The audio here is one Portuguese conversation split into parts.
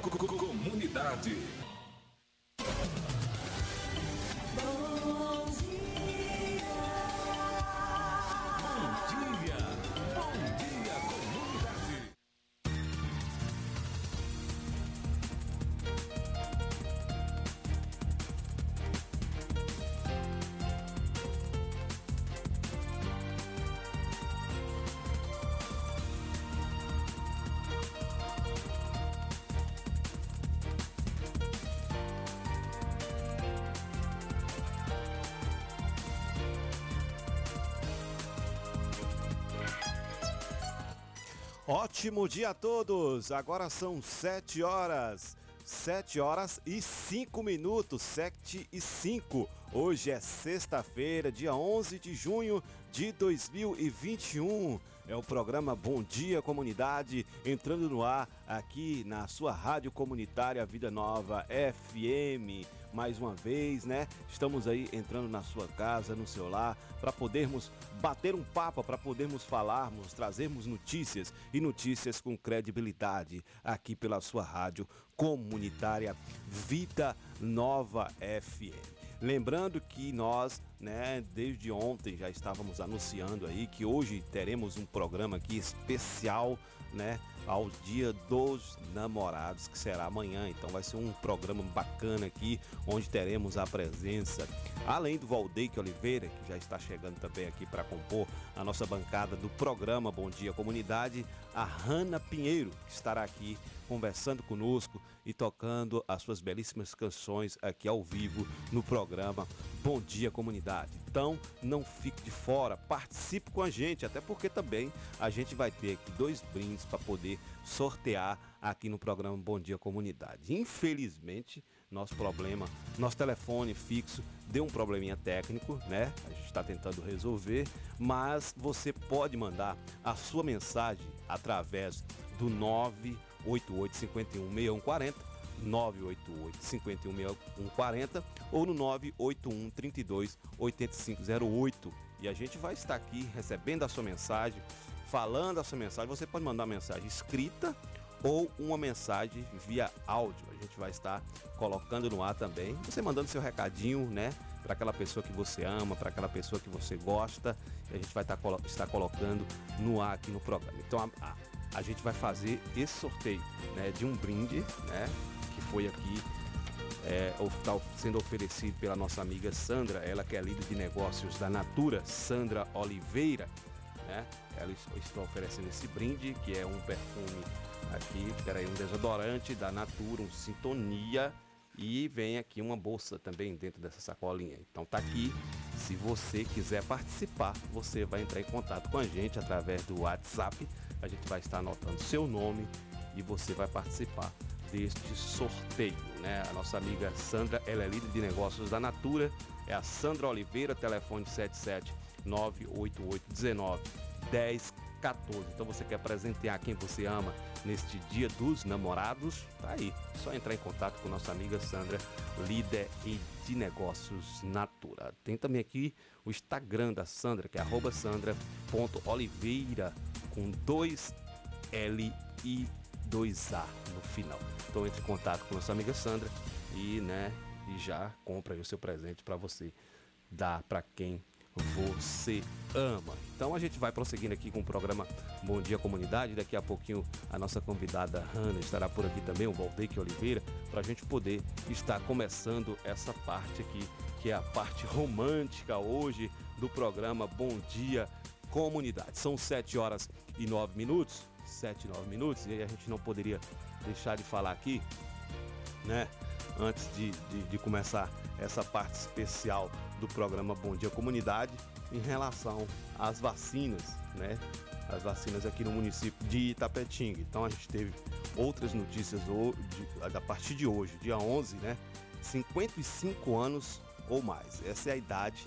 comunidade. Ótimo dia a todos! Agora são 7 horas. 7 horas e 5 minutos, 7 e 5. Hoje é sexta-feira, dia 11 de junho de 2021. É o programa Bom Dia Comunidade entrando no ar aqui na sua rádio comunitária Vida Nova FM. Mais uma vez, né? Estamos aí entrando na sua casa, no seu lar, para podermos bater um papo, para podermos falarmos, trazermos notícias e notícias com credibilidade aqui pela sua rádio comunitária Vida Nova FM. Lembrando que nós, né, desde ontem já estávamos anunciando aí que hoje teremos um programa aqui especial, né, ao Dia dos Namorados, que será amanhã. Então vai ser um programa bacana aqui, onde teremos a presença, além do Valdeque Oliveira, que já está chegando também aqui para compor a nossa bancada do programa Bom Dia Comunidade, a Hanna Pinheiro, que estará aqui conversando conosco e tocando as suas belíssimas canções aqui ao vivo no programa Bom Dia Comunidade. Então, não fique de fora, participe com a gente, até porque também a gente vai ter aqui dois brindes para poder sortear aqui no programa Bom Dia Comunidade. Infelizmente, nosso problema, nosso telefone fixo deu um probleminha técnico, né? A gente está tentando resolver, mas você pode mandar a sua mensagem através do 9 88 51 6140 988 51 6140 ou no 981 32 8508 e a gente vai estar aqui recebendo a sua mensagem, falando a sua mensagem. Você pode mandar uma mensagem escrita ou uma mensagem via áudio. A gente vai estar colocando no ar também. Você mandando seu recadinho, né? Para aquela pessoa que você ama, para aquela pessoa que você gosta. E a gente vai estar, estar colocando no ar aqui no programa. Então a, a a gente vai fazer esse sorteio né, de um brinde, né, que foi aqui é, está sendo oferecido pela nossa amiga Sandra, ela que é líder de negócios da Natura, Sandra Oliveira. Né? Ela está oferecendo esse brinde, que é um perfume aqui, peraí, um desodorante da Natura, um Sintonia. E vem aqui uma bolsa também dentro dessa sacolinha. Então tá aqui. Se você quiser participar, você vai entrar em contato com a gente através do WhatsApp a gente vai estar anotando seu nome e você vai participar deste sorteio, né? A nossa amiga Sandra, ela é líder de negócios da Natura, é a Sandra Oliveira, telefone 77 98819 1014. Então você quer presentear quem você ama neste Dia dos Namorados? Tá aí, só entrar em contato com nossa amiga Sandra, líder de negócios Natura. Tem também aqui o Instagram da Sandra, que é sandra.oliveira com dois L e dois A no final. Então entre em contato com nossa amiga Sandra e, né, e já compra o seu presente para você dar para quem você ama. Então a gente vai prosseguindo aqui com o programa Bom Dia Comunidade. Daqui a pouquinho a nossa convidada Hanna estará por aqui também, o Valdeque Oliveira, para a gente poder estar começando essa parte aqui, que é a parte romântica hoje do programa Bom Dia comunidade. São 7 horas e 9 minutos, 7 e 9 minutos, e a gente não poderia deixar de falar aqui, né? Antes de, de, de começar essa parte especial do programa Bom Dia Comunidade, em relação às vacinas, né? As vacinas aqui no município de Itapetinga. Então a gente teve outras notícias hoje, a partir de hoje, dia 11, né? 55 anos ou mais. Essa é a idade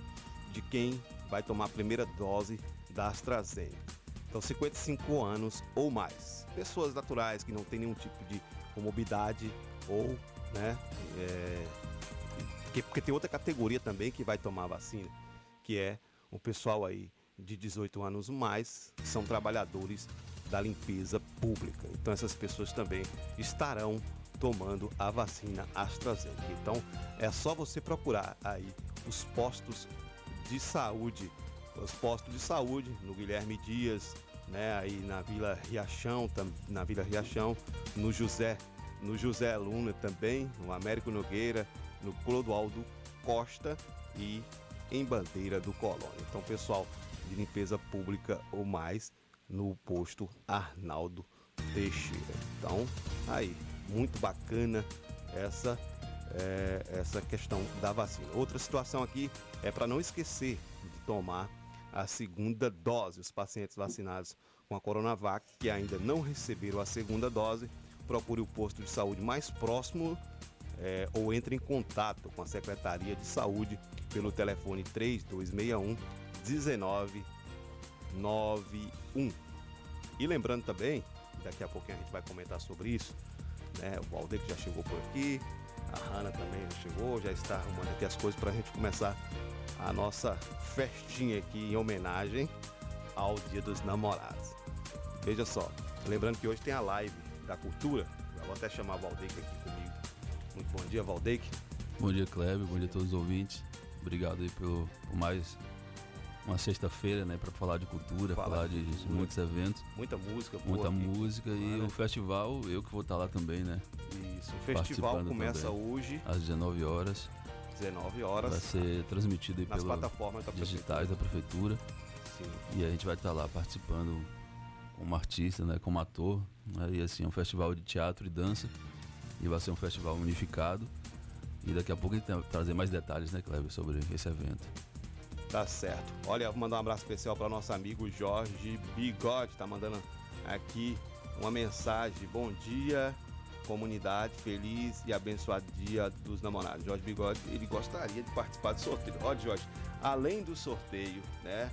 de quem vai tomar a primeira dose da AstraZeneca. Então, 55 anos ou mais. Pessoas naturais que não têm nenhum tipo de comorbidade ou, né, é, porque, porque tem outra categoria também que vai tomar vacina, que é o pessoal aí de 18 anos mais, que são trabalhadores da limpeza pública. Então essas pessoas também estarão tomando a vacina AstraZeneca. Então é só você procurar aí os postos de saúde, os postos de saúde no Guilherme Dias, né, aí na Vila Riachão, na Vila Riachão, no José, no José Luna também, no Américo Nogueira, no Clodoaldo Costa e em Bandeira do Colônia. Então, pessoal de limpeza pública ou mais no posto Arnaldo Teixeira. Então, aí, muito bacana essa é, essa questão da vacina. Outra situação aqui é para não esquecer de tomar a segunda dose. Os pacientes vacinados com a Coronavac que ainda não receberam a segunda dose, procure o posto de saúde mais próximo é, ou entre em contato com a Secretaria de Saúde pelo telefone 3261 1991. E lembrando também, daqui a pouquinho a gente vai comentar sobre isso, né? O Valdeir que já chegou por aqui, a Hanna também já chegou, já está arrumando aqui as coisas para a gente começar a nossa festinha aqui em homenagem ao Dia dos Namorados. Veja só, lembrando que hoje tem a live da cultura, eu vou até chamar o Valdeir aqui. Muito bom dia, Valdeir. Bom dia, Kleber, bom dia a todos os ouvintes. Obrigado aí por, por mais uma sexta-feira, né, para falar de cultura, Fala falar de, de muitos eventos. Muita música, Muita música e o festival, eu que vou estar lá também, né? Isso, o festival começa também, hoje. Às 19 horas. 19 horas. Vai ser transmitido aí nas plataformas da digitais da prefeitura. Sim. E a gente vai estar lá participando como artista, né, como ator. Né, e assim, é um festival de teatro e dança. E vai ser um festival unificado. E daqui a pouco a gente vai trazer mais detalhes, né, Cleber, sobre esse evento. Tá certo. Olha, vou mandar um abraço especial para nosso amigo Jorge Bigode, tá mandando aqui uma mensagem. Bom dia, comunidade, feliz e abençoado dia dos namorados. Jorge Bigode, ele gostaria de participar do sorteio. Olha, Jorge, além do sorteio, né,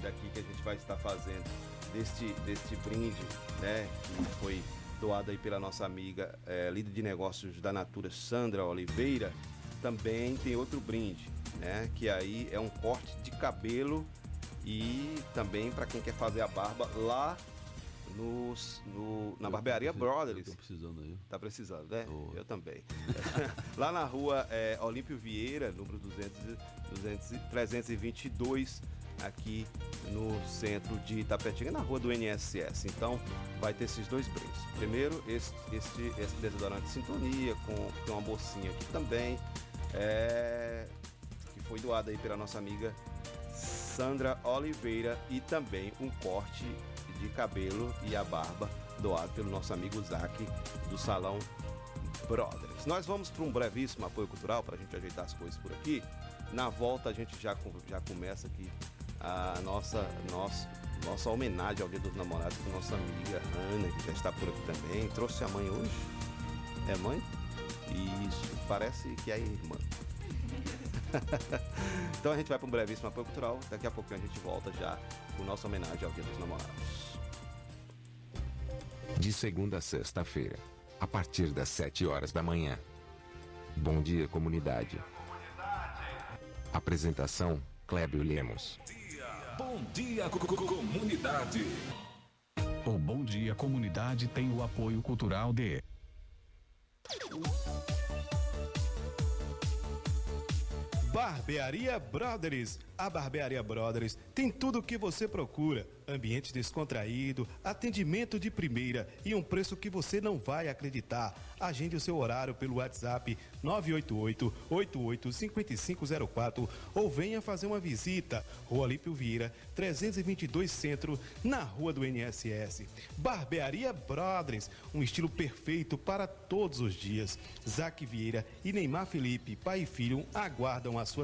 daqui que a gente vai estar fazendo, deste, deste brinde, né, que foi doado aí pela nossa amiga é, líder de negócios da Natura, Sandra Oliveira, também tem outro brinde né? Que aí é um corte de cabelo e também para quem quer fazer a barba lá nos, no, na eu barbearia Brothers. Tô precisando aí. Tá precisando, né? Oh. Eu também. lá na rua é, Olímpio Vieira, número 200, 200, 322, aqui no centro de Itapetinga, na rua do NSS. Então, vai ter esses dois brindes. Primeiro, esse, esse, esse desodorante de sintonia, com, tem uma bolsinha aqui também. É, foi doado aí pela nossa amiga Sandra Oliveira e também um corte de cabelo e a barba doado pelo nosso amigo Zac do Salão Brothers. Nós vamos para um brevíssimo apoio cultural para a gente ajeitar as coisas por aqui. Na volta a gente já, já começa aqui a nossa, nossa, nossa homenagem ao Dia dos Namorados com nossa amiga Ana, que já está por aqui também. Trouxe a mãe hoje? É mãe? Isso, parece que é irmã. então a gente vai para um brevíssimo apoio cultural. Daqui a pouquinho a gente volta já com nossa homenagem ao Dia dos Namorados. De segunda a sexta-feira, a partir das 7 horas da manhã. Bom dia, comunidade. Apresentação: Clébio Lemos. Bom dia, comunidade. O Bom Dia Comunidade tem o apoio cultural de Barbearia Brothers. A Barbearia Brothers tem tudo o que você procura ambiente descontraído, atendimento de primeira e um preço que você não vai acreditar. Agende o seu horário pelo WhatsApp 988-885504 ou venha fazer uma visita. Rua Lípio Vieira, 322 Centro, na Rua do NSS. Barbearia Brothers, um estilo perfeito para todos os dias. Zac Vieira e Neymar Felipe, pai e filho, aguardam a sua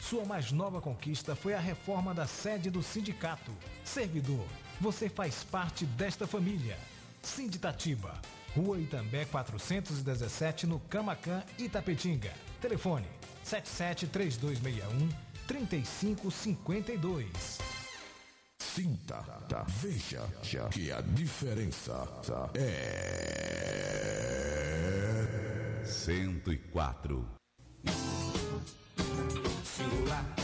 Sua mais nova conquista foi a reforma da sede do sindicato. Servidor você faz parte desta família. Sinditatiba, Rua Itambé 417, no Camacan, Itapetinga. Telefone 77 3261 3552. Sinta, veja que a diferença é 104. Singular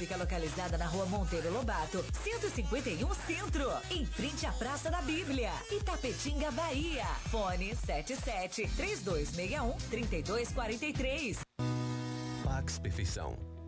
fica localizada na rua Monteiro Lobato, 151 Centro, em frente à Praça da Bíblia, Itapetinga, Bahia. Fone 77 3261 3243. Pax Perfeição.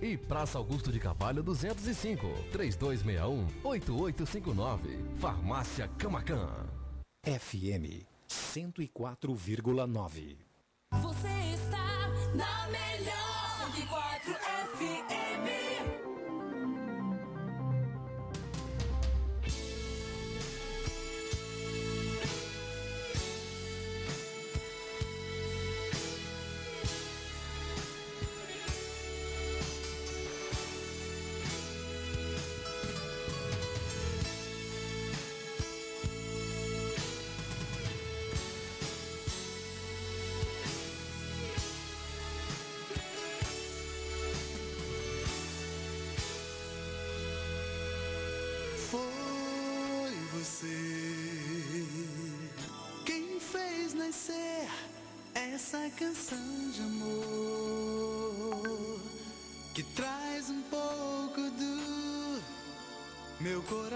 E Praça Augusto de Carvalho 205, 3261-8859. Farmácia Camacan. FM 104,9. Você está na melhor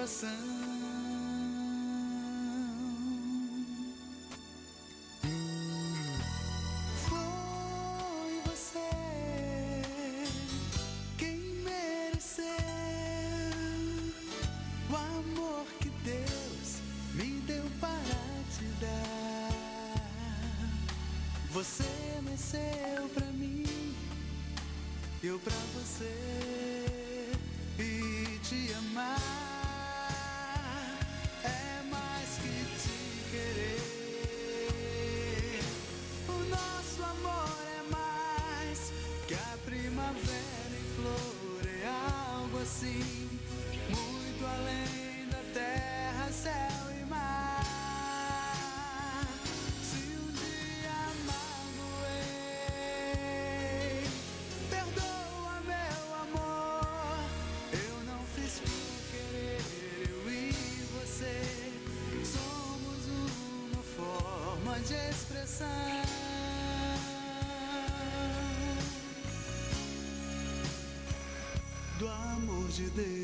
coração. De Deus.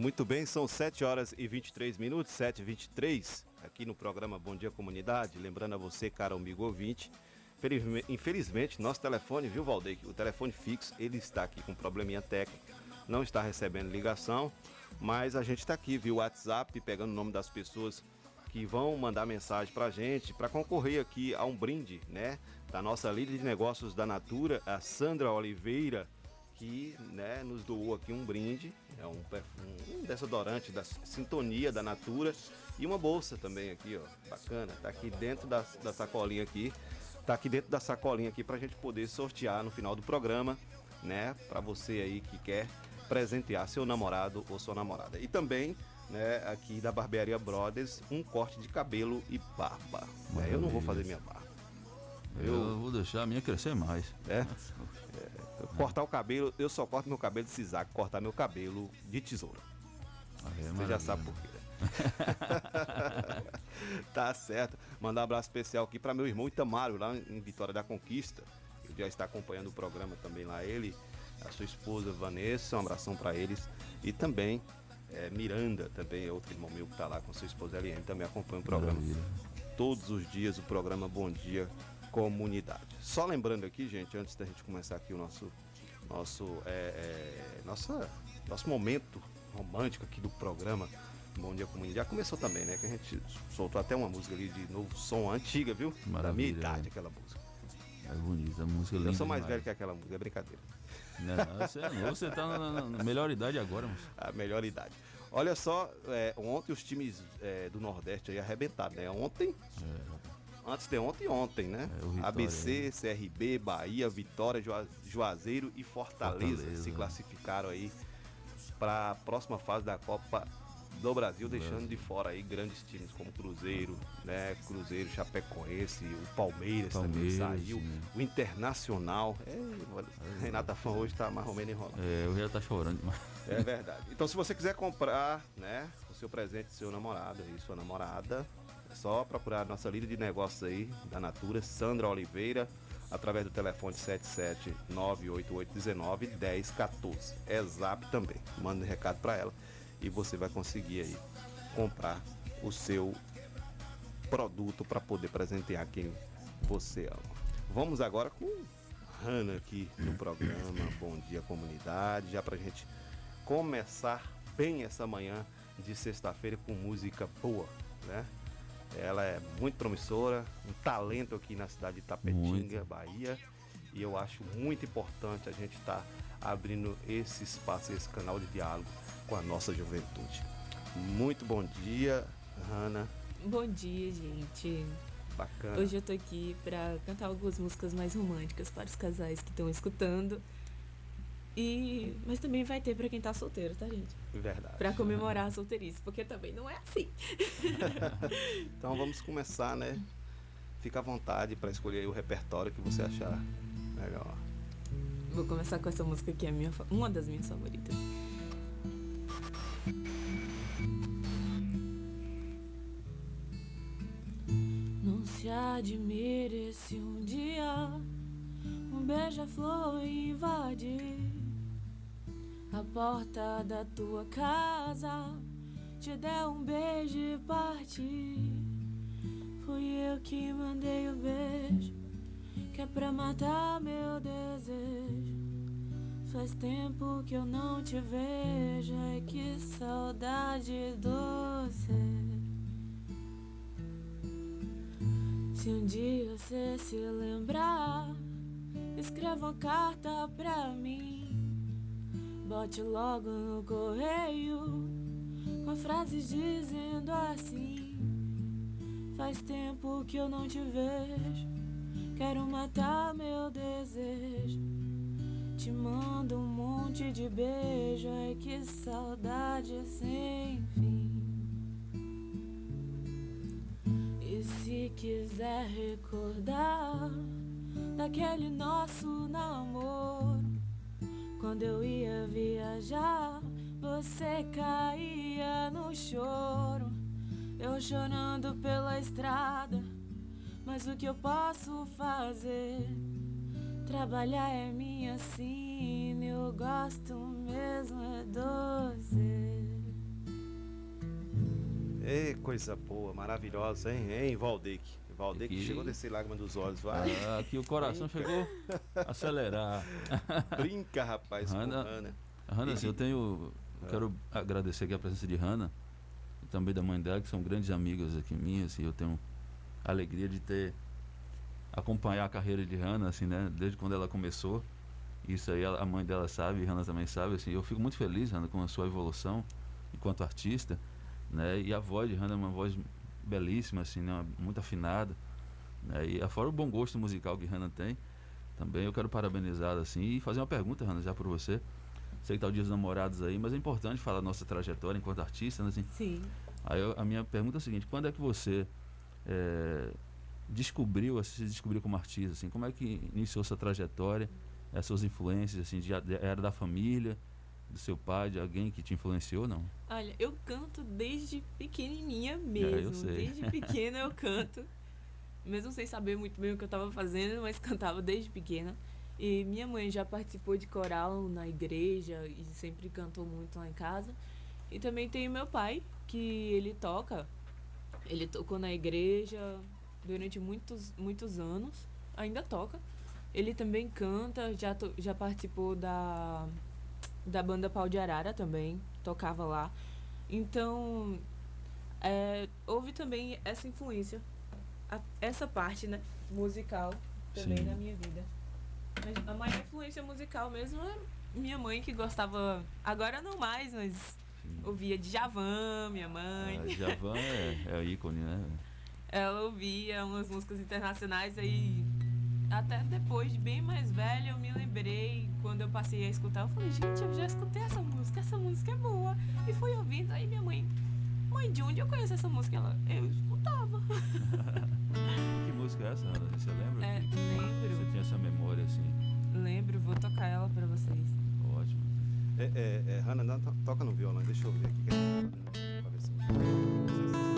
Muito bem, são 7 horas e 23 minutos, 7 e 23 aqui no programa Bom Dia Comunidade. Lembrando a você, caro amigo ouvinte, infelizme- infelizmente, nosso telefone, viu, Valdeir? O telefone fixo, ele está aqui com probleminha técnico, não está recebendo ligação, mas a gente está aqui, viu, WhatsApp, pegando o nome das pessoas que vão mandar mensagem pra gente, para concorrer aqui a um brinde, né? Da nossa líder de negócios da Natura, a Sandra Oliveira, que né, nos doou aqui um brinde, é um, um desodorante da Sintonia da Natura e uma bolsa também aqui, ó, bacana. Tá aqui dentro da, da sacolinha aqui, tá aqui dentro da sacolinha aqui pra gente poder sortear no final do programa, né, para você aí que quer presentear seu namorado ou sua namorada. E também, né, aqui da Barbearia Brothers, um corte de cabelo e barba. né? eu não vou fazer minha barba. Eu, vou deixar a minha crescer mais. É? Eu cortar o cabelo, eu só corto meu cabelo de sisac, cortar meu cabelo de tesoura. Você já sabe por quê. né? tá certo. Mandar um abraço especial aqui para meu irmão Itamaro, lá em Vitória da Conquista. Ele já está acompanhando o programa também lá. Ele, a sua esposa Vanessa, um abração para eles. E também é, Miranda, também é outro irmão meu que está lá com sua esposa Eliane, também acompanha o programa. Todos os dias o programa Bom Dia Comunidade. Só lembrando aqui, gente, antes da gente começar aqui o nosso nosso é, é, nossa, nosso momento romântico aqui do programa Bom Dia Comunidade. Já começou também, né? Que a gente soltou até uma música ali de novo som antiga, viu? Da minha Maravilha, idade, né? aquela música. É bonita, a música é linda. Eu sou mais demais. velho que aquela música, é brincadeira. Não, você é novo, você tá na, na- melhor idade agora, moço. A melhor idade. Olha só, é, ontem os times é, do Nordeste aí arrebentaram, né? Ontem antes de ontem e ontem, né? É, Vitória, ABC, CRB, Bahia, Vitória, Jua- Juazeiro e Fortaleza, Fortaleza, se né? classificaram aí para a próxima fase da Copa do Brasil, deixando de fora aí grandes times como Cruzeiro, né? Cruzeiro, Chapecoense, o Palmeiras, Palmeiras, também saiu, sim. o Internacional. É, olha, Renata Fã hoje tá mais ou menos enrolado. É, o Rio tá chorando demais. É verdade. Então, se você quiser comprar, né, o seu presente do seu namorado e sua namorada, é só procurar a nossa líder de negócios aí da Natura, Sandra Oliveira, através do telefone 77988191014. É Zap também. Manda um recado para ela e você vai conseguir aí comprar o seu produto para poder presentear quem você ama. Vamos agora com Hanna aqui no programa Bom Dia Comunidade, já pra gente começar bem essa manhã de sexta-feira com música boa, né? Ela é muito promissora, um talento aqui na cidade de Tapetinga, Bahia, e eu acho muito importante a gente estar abrindo esse espaço, esse canal de diálogo com a nossa juventude. Muito bom dia, Hanna. Bom dia, gente. Bacana. Hoje eu tô aqui pra cantar algumas músicas mais românticas para os casais que estão escutando. E mas também vai ter pra quem tá solteiro, tá, gente? Verdade. Pra comemorar a solteirice, porque também não é assim. Então vamos começar, né? Fica à vontade para escolher aí o repertório que você achar legal. Vou começar com essa música que é minha, uma das minhas favoritas. Não se admire se um dia um beija-flor invadir a porta da tua casa, te der um beijo e partir. Fui eu que mandei o beijo, que é pra matar meu desejo. Faz tempo que eu não te vejo, ai que saudade doce. Se um dia você se lembrar, escreva uma carta pra mim. Bote logo no correio, com frases dizendo assim: Faz tempo que eu não te vejo, quero matar meu desejo. Te mando um monte de beijo, ai que saudade sem fim. E se quiser recordar daquele nosso namoro, quando eu ia viajar, você caía no choro. Eu chorando pela estrada, mas o que eu posso fazer? Trabalhar é minha sina, eu gosto mesmo é doce. Ei, coisa boa, maravilhosa, hein, hein, Valdeque? Valdeque Aqui- chegou a descer lágrima dos olhos, vai. Ah, aqui o coração chegou acelerar. Brinca, rapaz, com Hanna, Hanna. Hanna, assim, eu tenho. Eu quero agradecer aqui a presença de Hanna e também da mãe dela, que são grandes amigas aqui minhas, e eu tenho a alegria de ter acompanhar a carreira de Hanna, assim, né? Desde quando ela começou. Isso aí a mãe dela sabe, e Hanna também sabe, assim. Eu fico muito feliz, Hanna, com a sua evolução enquanto artista, né? E a voz de Hanna é uma voz belíssima, assim, né? Muito afinada. Né? E afora o bom gosto musical que Hanna tem, também eu quero parabenizá-la, assim, e fazer uma pergunta, Hanna, já por você. Sei que tá o dia dos namorados aí, mas é importante falar da nossa trajetória enquanto artista, né? Assim, Sim. Aí eu- a minha pergunta é a seguinte: quando é que você eh, descobriu, assim, se descobriu como artista? Assim, como é que iniciou sua trajetória, as suas influências? Assim, de, era da família, do seu pai, de alguém que te influenciou? Não. Olha, eu canto desde pequenininha mesmo. sei. Desde pequena eu canto. Mesmo sem saber muito bem o que eu estava fazendo, mas cantava desde pequena. E minha mãe já participou de coral na igreja e sempre cantou muito lá em casa. E também tem meu pai, que ele toca. Ele tocou na igreja durante muitos, muitos anos. Ainda toca. Ele também canta, já, to- já participou da, da banda Pau de Arara também, tocava lá. Então, é, houve também essa influência, a- essa parte, né, musical também Sim. na minha vida. Mas a maior influência musical mesmo é minha mãe que gostava, agora não mais, mas ouvia Djavan, minha mãe. Ah, Djavan é, é ícone, né? ela ouvia umas músicas internacionais aí até depois de bem mais velha eu me lembrei quando eu passei a escutar eu falei gente eu já escutei essa música essa música é boa e fui ouvindo aí minha mãe mãe de onde eu conheço essa música? Ela eu escutava. Que música é essa? Ana? você lembra? É, que lembro. Você tinha essa memória assim? Lembro vou tocar ela para vocês. Ótimo. É, é, é Hanna não, to- toca no violão deixa eu ver aqui que é- pra ver se-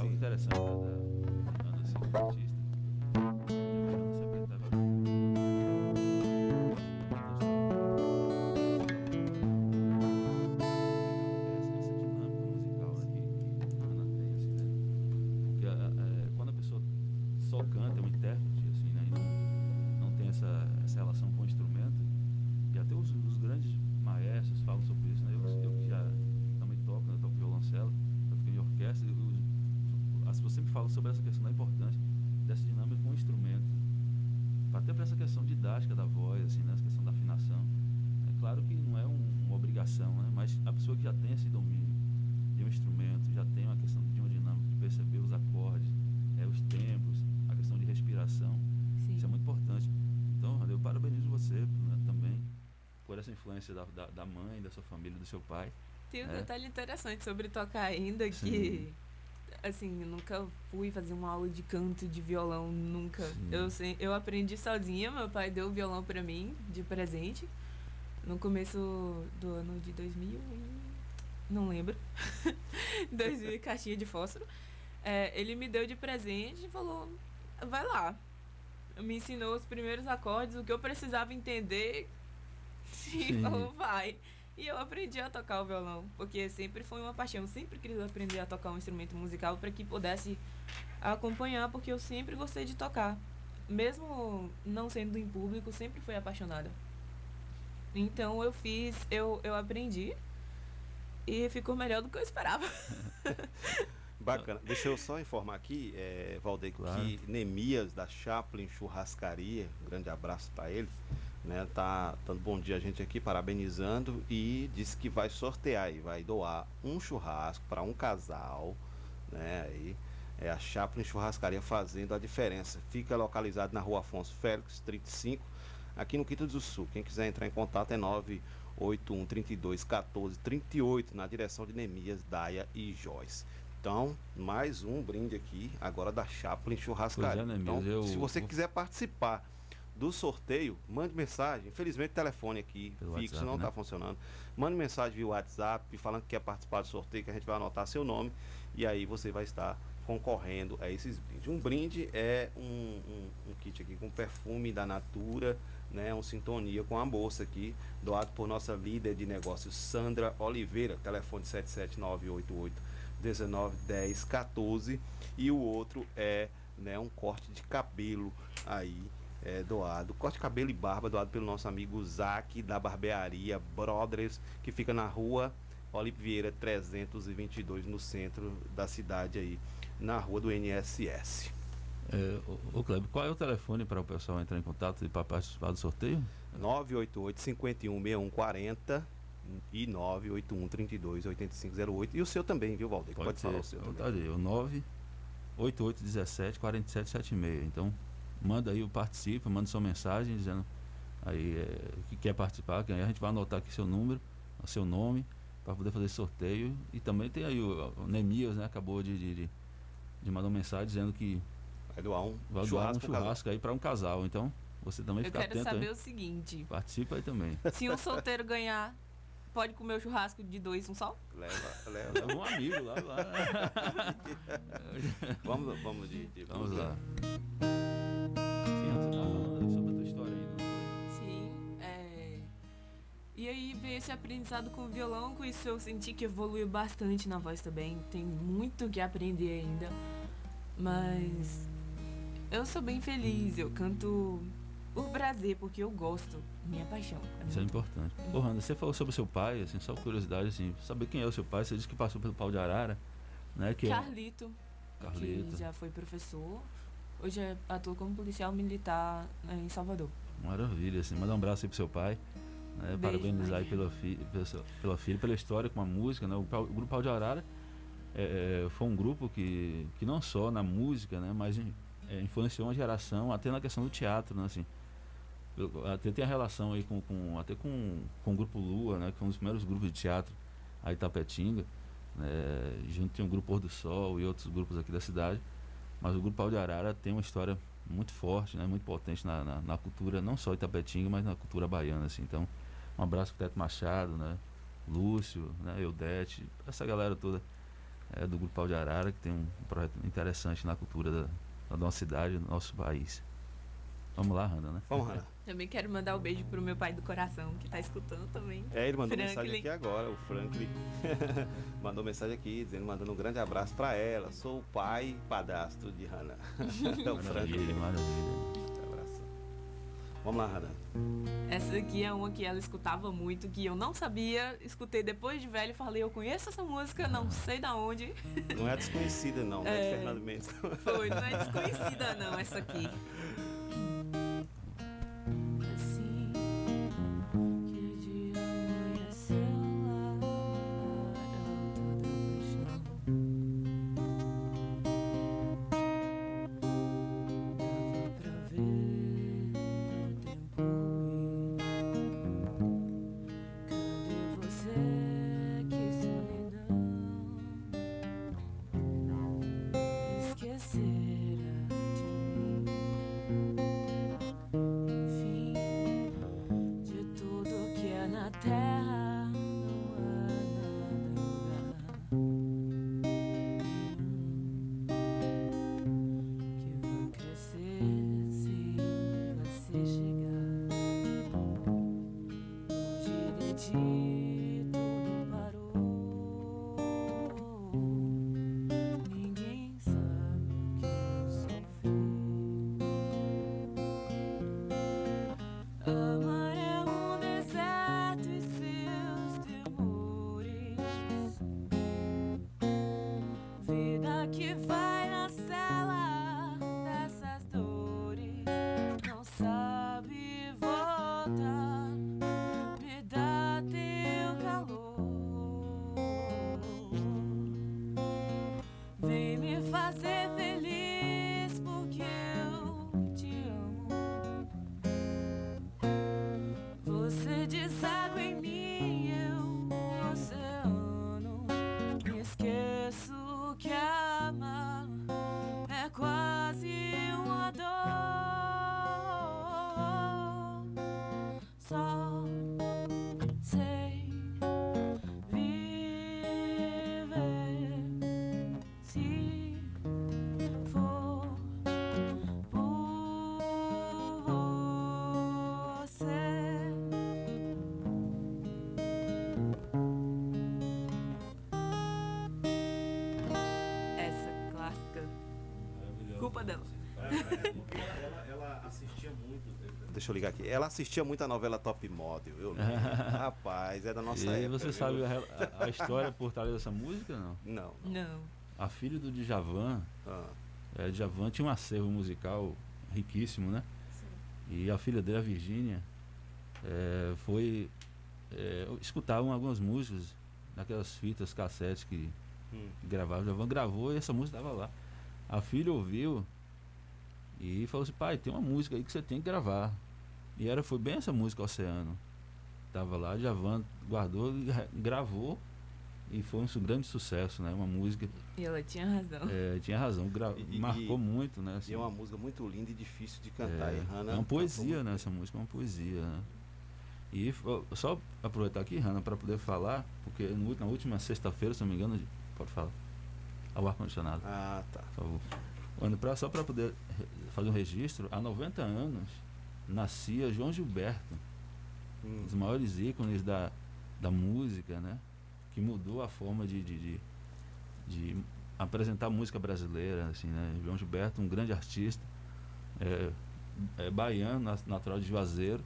algo interessante da, da Ana assim, como família do seu pai Tem um né? detalhe interessante sobre tocar ainda Sim. que assim, eu nunca fui fazer uma aula de canto de violão, nunca. Sim. Eu sei, eu aprendi sozinha, meu pai deu o violão pra mim de presente no começo do ano de 2000 e não lembro. 2000 caixinha de fósforo. É, ele me deu de presente e falou: "Vai lá". Me ensinou os primeiros acordes, o que eu precisava entender. E Sim. falou: "Vai". E eu aprendi a tocar o violão, porque sempre foi uma paixão, sempre quis aprender a tocar um instrumento musical para que pudesse acompanhar, porque eu sempre gostei de tocar. Mesmo não sendo em público, sempre fui apaixonada. Então eu fiz, eu, eu aprendi e ficou melhor do que eu esperava. Bacana. Deixa eu só informar aqui, é, Valdeir, Claro. que Nemias da Chaplin Churrascaria, um grande abraço para ele, né? Tá dando bom dia a gente aqui, parabenizando e disse que vai sortear e vai doar um churrasco para um casal, né? Aí é a Chaplin Churrascaria fazendo a diferença. Fica localizado na Rua Afonso Félix, 35, aqui no Quinto do Sul. Quem quiser entrar em contato é 981 32 14 38 na direção de Nemias, Daia e Joyce. Então, mais um brinde aqui, agora da Chaplin Churrascaria. Pois é, então, Nemias, eu- se você quiser participar do sorteio, mande mensagem. Infelizmente o telefone aqui Pelo fixo WhatsApp, não está né? funcionando. Mande mensagem via WhatsApp falando que quer participar do sorteio, que a gente vai anotar seu nome e aí você vai estar concorrendo a esses brindes. Um brinde é um, um- um kit aqui com perfume da Natura, né? Um sintonia com a bolsa aqui, doado por nossa líder de negócios, Sandra Oliveira, telefone 77988 19 10 14 e o outro é né, um corte de cabelo aí é, doado, corte cabelo e barba doado pelo nosso amigo Zac da barbearia Brothers que fica na rua Oliveira 322 no centro da cidade aí na rua do NSS É, ô, ô Kleber, qual é o telefone para o pessoal entrar em contato e para participar do sorteio? 988 51 6140 e 981 32 8508 e o seu também, viu, Valdir? Pode, falar o seu tá aí, o 98817 4776. Então, manda aí o participa, manda sua mensagem dizendo aí é, que quer participar, que aí a gente vai anotar aqui seu número, seu nome, para poder fazer sorteio. E também tem aí o, o Nemias, né? Acabou de, de, de- mandar uma mensagem dizendo que vai doar um vai doar um churrasco churrasco aí para um casal. Então, você também Eu fica quero atento saber aí. o seguinte: Participa aí também. se um solteiro ganhar, pode comer o churrasco de dois, um só? Leva, leva. Leva um amigo lá, lá. vamos, vamos de, de Vamos lá. Enfim, E aí veio esse aprendizado com o violão, com isso eu senti que evoluiu bastante na voz também. Tem muito que aprender ainda. Mas eu sou bem feliz, eu canto por prazer, porque eu gosto, minha paixão. Isso é importante. Ô, Randa, você falou sobre seu pai, assim, só curiosidade, assim, saber quem é o seu pai, você disse que passou pelo pau de arara, né? Que é- Carlito. Carlito. que já foi professor. Hoje é, atua como policial militar é, em Salvador. Maravilha, assim. Manda um abraço aí pro seu pai. Né? Beijo, Parabenizar pela, fi, pela, pela filha, pela história com a música, né? O, o Grupo Pau de Arara é, é, foi um grupo que, que não só na música, né? Mas é, influenciou uma geração até na questão do teatro, né? Assim, até tem a relação aí com, com até com, com o Grupo Lua, né? Que foi um dos primeiros grupos de teatro aí em Tapetinga. Né? Junto tem o Grupo Pôr do Sol e outros grupos aqui da cidade. Mas o Grupo Pau de Arara tem uma história muito forte, né? Muito potente na, na, na cultura, não só Itapetinga, mas na cultura baiana, assim. Então, um abraço pro Teto Machado, né? Lúcio, né? Eudete, essa galera toda é, do Grupo Pau de Arara, que tem um projeto interessante na cultura da, da nossa cidade, do nosso país. Vamos lá, Randa, né? Vamos, Randa. Também quero mandar um beijo pro meu pai do coração, que tá escutando também. É, ele mandou Franklin. mensagem aqui agora, o Franklin. mandou mensagem aqui, dizendo, mandando um grande abraço pra ela. Sou o pai padrasto de Hannah. é o Franklin. Maravilha, maravilha. Abraço. Vamos lá, Hannah. Essa aqui é uma que ela escutava muito, que eu não sabia, escutei depois de velho e falei, eu conheço essa música, não sei da onde. Não é desconhecida, não, não é de É. Fernando Mendes. Foi, não é desconhecida não, essa aqui. Deixa eu ligar aqui. Ela assistia muito a novela Top Model. Eu lembro. Rapaz, é da nossa e aí época. você viu? sabe a, a- história por trás dessa música, não? Não. Não. A filha do Djavan, Ah. é, Djavan tinha um acervo musical riquíssimo, né? E a filha dele, a Virgínia, é, foi é, escutavam algumas músicas naquelas fitas cassete que, Hum. que gravava. O Djavan gravou e essa música estava lá. A filha ouviu e falou assim, pai, tem uma música aí que você tem que gravar. E era, foi bem essa música Oceano. Tava lá, Djavan guardou, e gravou e foi um grande sucesso, né? Uma música. E ela tinha razão. É, tinha razão, gra- E- marcou e- muito, né? E é uma música muito linda e difícil de cantar. É, e Hannah é uma poesia, né? Essa música é uma poesia, né? E só aproveitar aqui, Hanna, para poder falar, porque no, na última sexta-feira, se não me engano, pode falar. Ao ar-condicionado. Ah, tá. Por favor. Pra, só para poder fazer um registro, há 90 anos nascia João Gilberto, um dos maiores ícones da, da música, né? Que mudou a forma de, de, de, de apresentar a música brasileira, assim, né? João Gilberto, um grande artista, é, é baiano, natural de Juazeiro,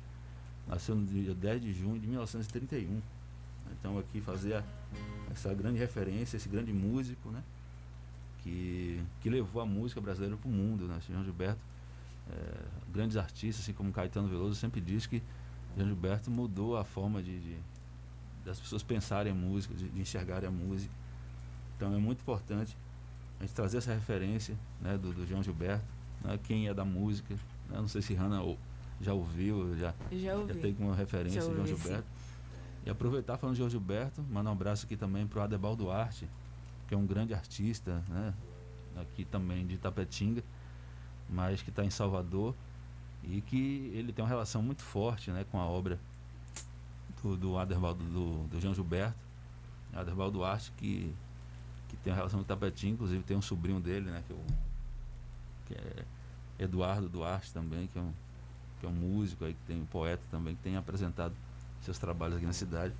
nasceu no dia 10 de junho de 1931. Então aqui fazer a- essa grande referência, esse grande músico, né? que, que levou a música brasileira para o mundo, né? João Gilberto, é, grandes artistas, assim como Caetano Veloso, sempre diz que João Gilberto mudou a forma de, de das pessoas pensarem em música, de, de enxergarem a música. Então é muito importante a gente trazer essa referência né, do, do João Gilberto, né, quem é da música. Né, não sei se Hanna já ouviu, já, já, ouvi. já tem como referência de João Gilberto. Sim. E aproveitar falando de João Gilberto, mandar um abraço aqui também para o Adebal Duarte, que é um grande artista, né, aqui também de Tapetinga, mas que está em Salvador e que ele tem uma relação muito forte né, com a obra do, do Adervaldo, do, do João Gilberto, Adervaldo Duarte, que, que tem uma relação com o Tapetinho, inclusive tem um sobrinho dele, né, que, é o, que é Eduardo Duarte também, que é um, que é um músico aí, que tem um poeta também, que tem apresentado seus trabalhos aqui na cidade.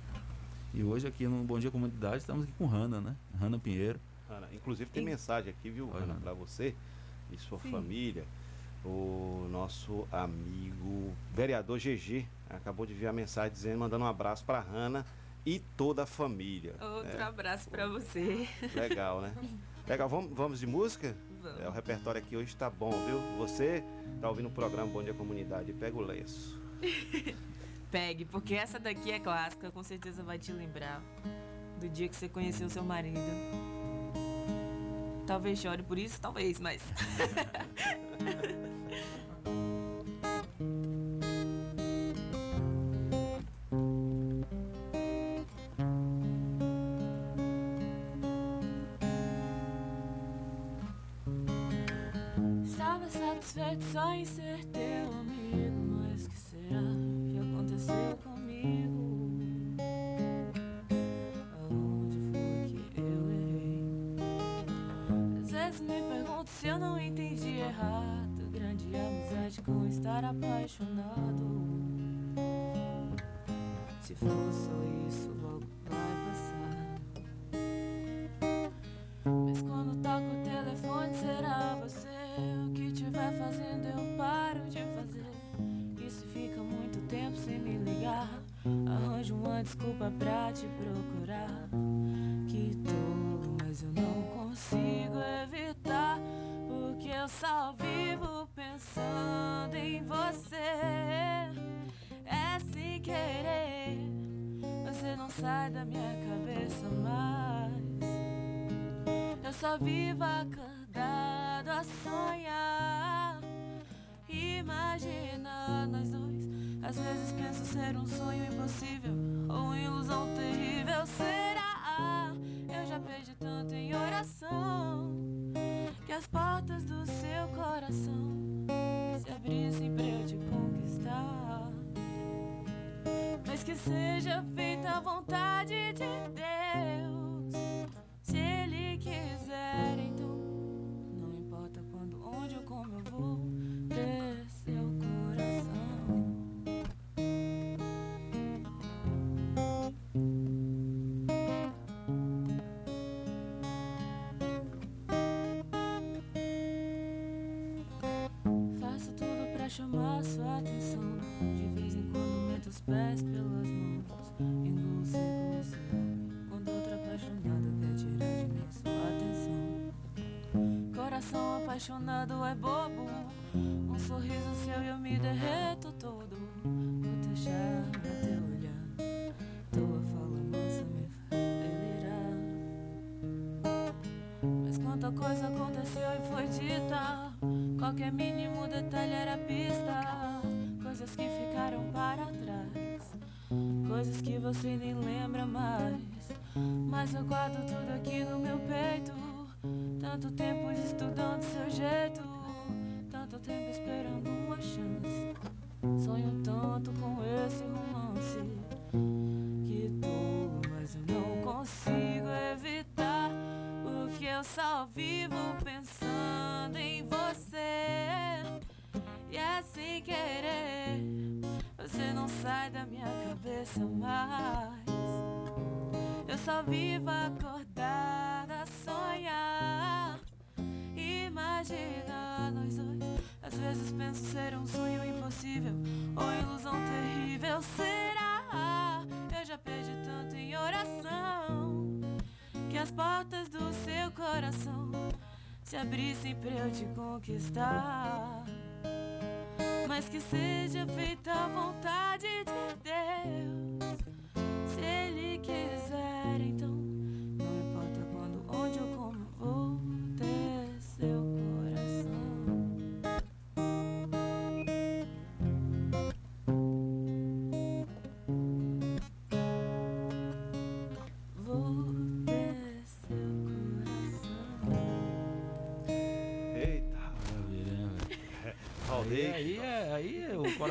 E hoje aqui no Bom Dia Comunidade estamos aqui com Hanna, né? Hanna Pinheiro. Ana, inclusive tem mensagem aqui, viu, Hanna, para você e sua Sim. família. O nosso amigo vereador GG acabou de enviar mensagem dizendo, mandando um abraço para Hanna e toda a família. Outro né? abraço para você. Legal, né? Legal, vamos, vamos de música? Vamos. É, o repertório aqui hoje está bom, viu? Você tá ouvindo o programa Bom Dia Comunidade, pega o lenço. Pegue, porque essa daqui é clássica, com certeza vai te lembrar do dia que você conheceu seu marido. Talvez chore por isso, talvez, mas. Estava satisfeito só em ser teu amigo, mas que será que aconteceu comigo? Vezes me pergunto se eu não entendi errado. Grande amizade com estar apaixonado. Se for só sai da minha cabeça mais. Eu só vivo acordado a sonhar. Imagina nós dois. Às vezes penso ser um sonho impossível ou uma ilusão terrível. Será? Eu já perdi tanto em oração que as portas do seu coração se abrissem pra eu te conquistar. Mas que seja feita chamar sua atenção. De vez em quando meto os pés pelas mãos. Engulo nome. Quando outra apaixonada quer tirar de mim sua atenção. Coração apaixonado é bobo. Um sorriso seu e eu me derreto todo. Teu charme, o teu olhar. Tua fala mansa me faz delirar. Mas quanta coisa aconteceu e foi dita. Qualquer mínimo detalhe era pista. Coisas que ficaram para trás. Coisas que você nem lembra mais. Mas eu guardo tudo aqui no meu peito. Tanto tempo estudando seu jeito. Tanto tempo esperando uma chance. Sonho tanto com esse romance. Eu só vivo pensando em você. E é sem querer. Você não sai da minha cabeça mais. Eu só vivo acordada sonhar. Imagina nós dois. Às vezes penso ser um sonho impossível ou ilusão terrível. Será? Eu já perdi tanto em oração que as portas do seu coração se abrissem pra eu te conquistar. Mas que seja feita a vontade de Deus.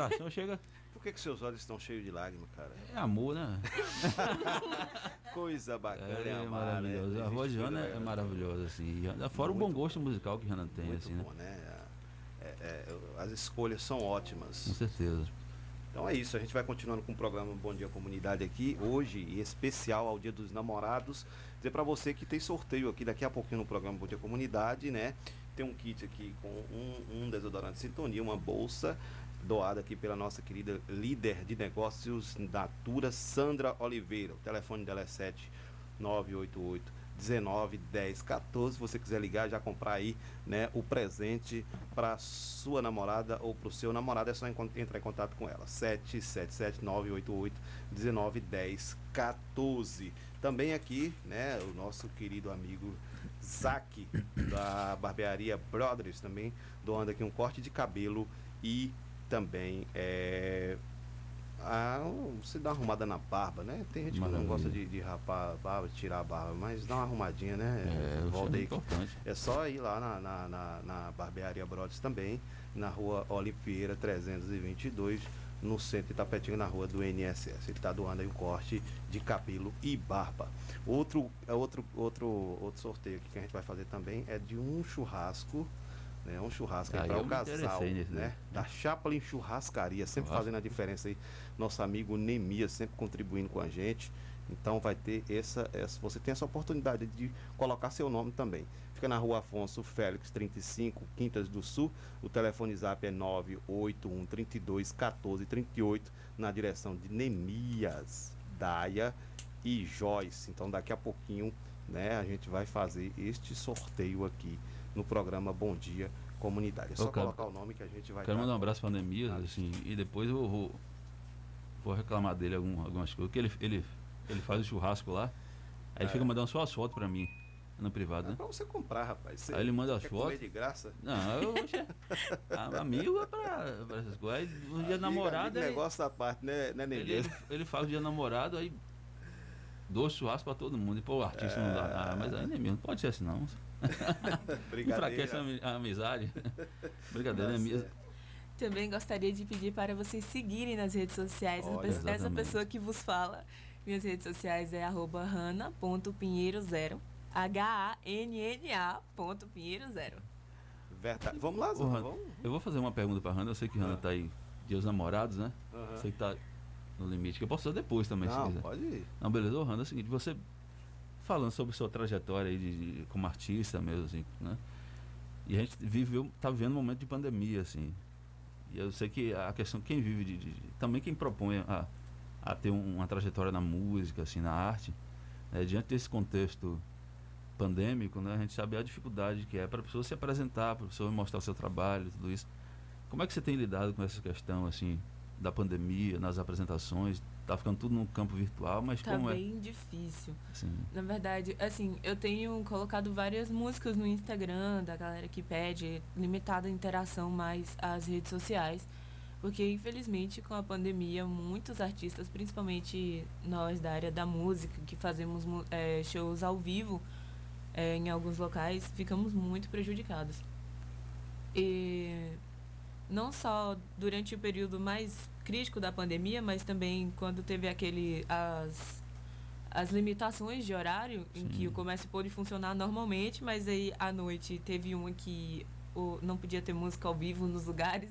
Coração chega. Por que, que seus olhos estão cheios de lágrimas, cara? É amor, né? Coisa bacana, É, é amar, né? maravilhoso. A voz de coisa Ana é legal. maravilhosa, assim. E Fora o bom gosto musical que Renan tem, assim, né? bom, né? É, é, as escolhas são ótimas. Com certeza. Então é isso, a gente vai continuando com o programa Bom Dia Comunidade aqui, hoje, em especial ao Dia dos Namorados. Dizer para você que tem sorteio aqui daqui a pouquinho no programa Bom Dia Comunidade, né? Tem um kit aqui com um, um desodorante Sintonia, uma bolsa doada aqui pela nossa querida líder de negócios Natura, Sandra Oliveira. O telefone dela é 7988 19 10 14. Se você quiser ligar, já comprar aí, né, o presente para sua namorada ou para o seu namorado, é só entrar em contato com ela. 777 988 19 10 14. Também aqui, né, o nosso querido amigo Zac da barbearia Brothers também doando aqui um corte de cabelo e também é ah, você dá uma arrumada na barba, né? Tem gente que não Maravilha. gosta de, de rapar a barba, tirar a barba, mas dá uma arrumadinha, né? É, eu Volta aí. É só ir lá na, na, na, na Barbearia Brothers também, na rua Oliveira 322, no centro de Itapetinga, na rua do NSS. Ele está doando aí um corte de cabelo e barba. Outro, é outro, outro, outro sorteio que a gente vai fazer também é de um churrasco. Né, um churrasco Aí para eu o casal, né? daí. Da Chaplin Churrascaria, sempre fazendo a diferença aí. Nosso amigo Nemias sempre contribuindo com a gente. Então vai ter essa, essa. Você tem essa oportunidade de colocar seu nome também. Fica na rua Afonso Félix 35, Quintas do Sul. O telefone zap é 981 32 14 38, na direção de Nemias, Daia e Joyce. Então daqui a pouquinho né, a gente vai fazer este sorteio aqui no programa Bom Dia Comunidade. É só Ô, cara, colocar o nome que a gente vai Quero mandar um abraço para Neemias, assim, e depois eu vou, vou reclamar dele algum, algumas coisas, porque ele, ele, ele faz o churrasco lá, aí ele É. fica mandando só as fotos para mim, no privado, né? Pra você comprar, rapaz. Você Aí ele manda as fotos. de graça? Não, eu a- amigo é pra, pra essas coisas. Aí dia Amigo, namorado. amigo, aí- negócio da parte, né, né ele, ele, ele faz o dia namorado, aí dois churrascos pra todo mundo. E pô, o artista não dá. Ah, mas aí nem mesmo, não pode ser assim não. Enfraquece a, ami- a amizade. Brincadeira, né? Mesmo. Também gostaria de pedir para vocês seguirem nas redes sociais Olha, essa exatamente. pessoa que vos fala. Minhas redes sociais é arroba hana.pinheiro0. H-A-N-N-A ponto pinheiro zero. Verdade. Vamos lá, Hannah, vamos. Eu vou fazer uma pergunta pra Hannah. Eu sei que Hannah tá aí, dia dos namorados, né? Aham. Sei que tá no limite, que eu posso fazer depois também, se Não, quiser. pode ir. Não, beleza. Ô, Hannah, é o seguinte, você falando sobre sua trajetória aí de, de- como artista mesmo, assim, né? E a gente viveu, tá vivendo um momento de pandemia, assim. E eu sei que a questão, quem vive de. de- também quem propõe a, a ter um- uma trajetória na música, assim, na arte, né, diante desse contexto pandêmico, né, a gente sabe a dificuldade que é para a pessoa se apresentar, para a pessoa mostrar o seu trabalho, tudo isso. Como é que você tem lidado com essa questão, assim, da pandemia, nas apresentações? Tá ficando tudo no campo virtual, mas Tá como é? bem difícil. Assim, Na verdade, assim, eu tenho colocado várias músicas no Instagram da galera que pede limitada interação mais às redes sociais. Porque, infelizmente, com a pandemia, muitos artistas, principalmente nós da área da música, que fazemos eh, shows ao vivo eh, em alguns locais, ficamos muito prejudicados. E não só durante o período mais crítico da pandemia, mas também quando teve aquele as as limitações de horário em que o comércio pôde funcionar normalmente, mas aí à noite teve uma que o, não podia ter música ao vivo nos lugares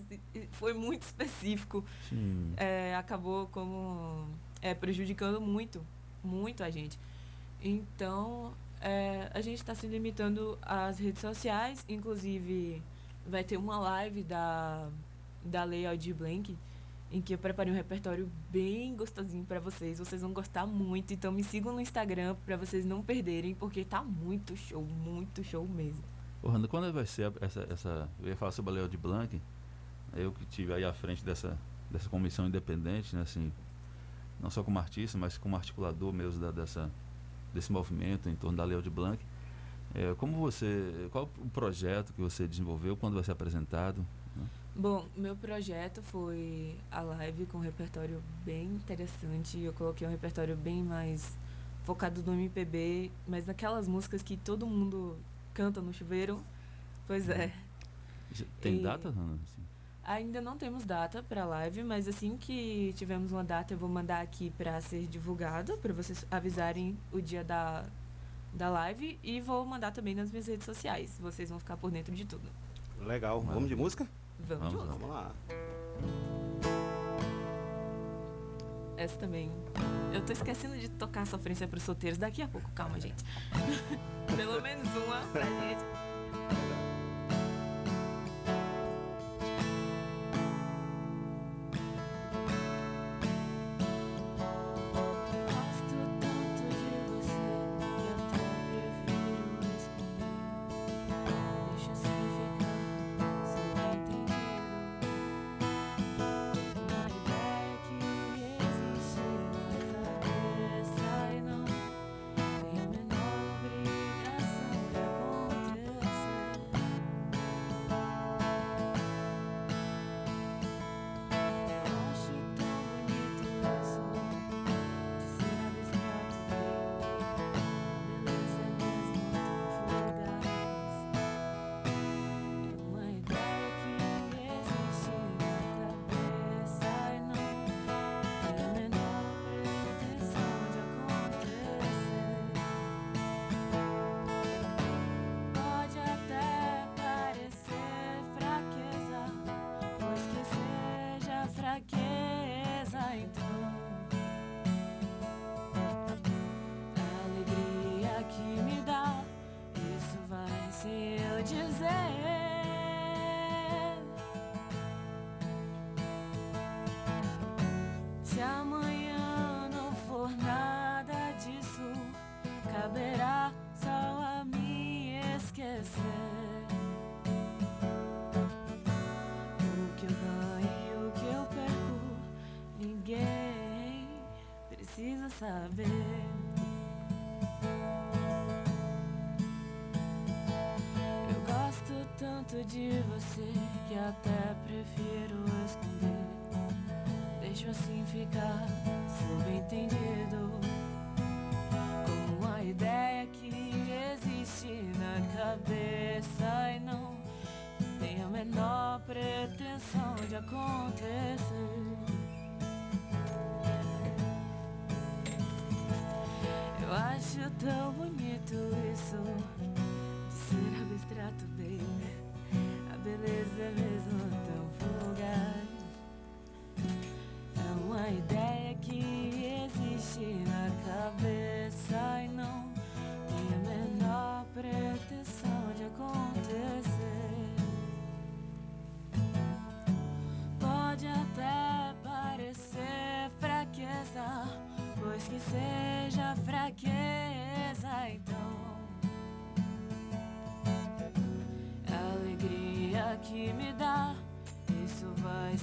foi muito específico. É, acabou como é, prejudicando muito, muito a gente. Então, é, a gente está se limitando às redes sociais, inclusive vai ter uma live da, da Lei Aldir Blank, em que eu preparei um repertório bem gostosinho para vocês. Vocês vão gostar muito, então me sigam no Instagram para vocês não perderem, porque tá muito show, muito show mesmo. Ô, Randa, quando vai ser essa, essa. Eu ia falar sobre a Leo de Blanc, eu que tive aí à frente dessa, dessa comissão independente, né, assim, não só como artista, mas como articulador mesmo da, dessa, desse movimento em torno da Leo de Blanc. É, como você. Qual o projeto que você desenvolveu? Quando vai ser apresentado? Bom, meu projeto foi a live com um repertório bem interessante. Eu coloquei um repertório bem mais focado no MPB, mas naquelas músicas que todo mundo canta no chuveiro. Pois é. Tem e data, Ana? Assim? Ainda não temos data para live, mas assim que tivermos uma data, eu vou mandar aqui para ser divulgado, para vocês avisarem o dia da, da live e vou mandar também nas minhas redes sociais. Vocês vão ficar por dentro de tudo. Legal. Vamos de música? Vamos, vamos, de música. vamos lá. Essa também. Eu tô esquecendo de tocar a sofrência pros solteiros daqui a pouco. Calma, gente. Pelo menos uma pra gente.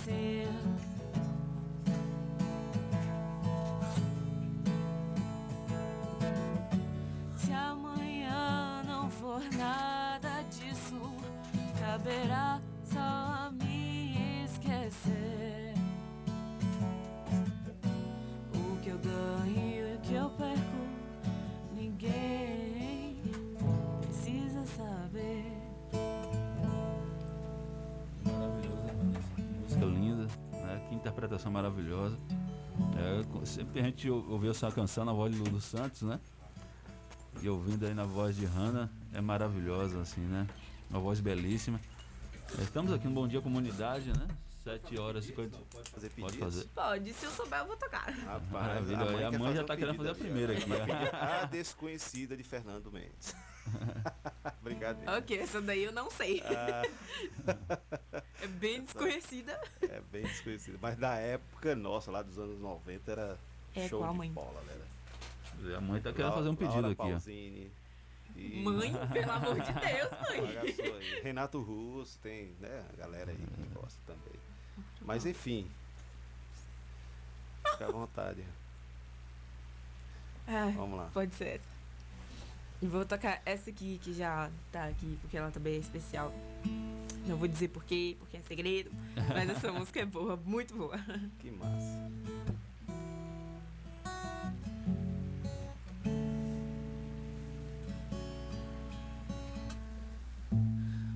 Vai interpretação maravilhosa. É, sempre a gente ou- ouviu essa canção na voz de Lulu Santos, né? E ouvindo aí na voz de Hanna, é maravilhosa, assim, né? Uma voz belíssima. É, Estamos aqui no Bom Dia Comunidade, né? 7 horas e 50. Pode fazer Pode pedidos? fazer. Pode, se eu souber, eu vou tocar. Maravilha. E a quer mãe já o tá querendo fazer a pedido primeira aqui. A desconhecida de Fernando Mendes. Brincadeira. Ok, essa daí eu não sei. Ah. é bem desconhecida. É bem desconhecida. Mas da época, nossa, lá dos anos 90 era É, show de mãe? bola, né? A mãe tá querendo fazer um pedido Laura aqui, ó. Pausini E... Mãe, pelo amor de Deus, mãe. Renato Russo, tem, né, a galera aí que gosta também. Mas enfim. Fica à vontade. Ah, Vamos lá. Pode ser essa. E vou tocar essa aqui, que já tá aqui, porque ela também é especial. Não vou dizer porquê, porque é segredo. Mas essa música é boa, muito boa. Que massa.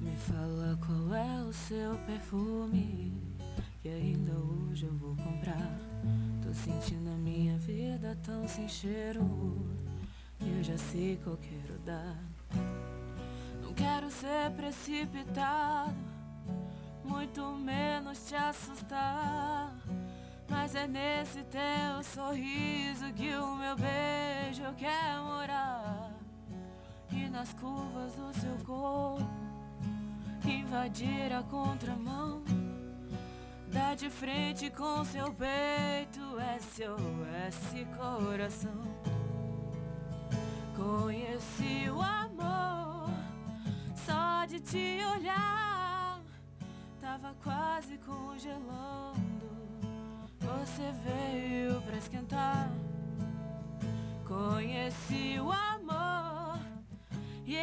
Me fala qual é o seu perfume que ainda hoje eu vou comprar. Tô sentindo a minha vida tão sem cheiro eu já sei qual quero dar. Não quero ser precipitado, muito menos te assustar. Mas é nesse teu sorriso que o meu beijo quer morar. E nas curvas do seu corpo invadir a contramão. Dá de frente com seu peito, SOS coração. Conheci o amor só de te olhar, tava quase congelando. Você veio pra esquentar. Conheci o amor e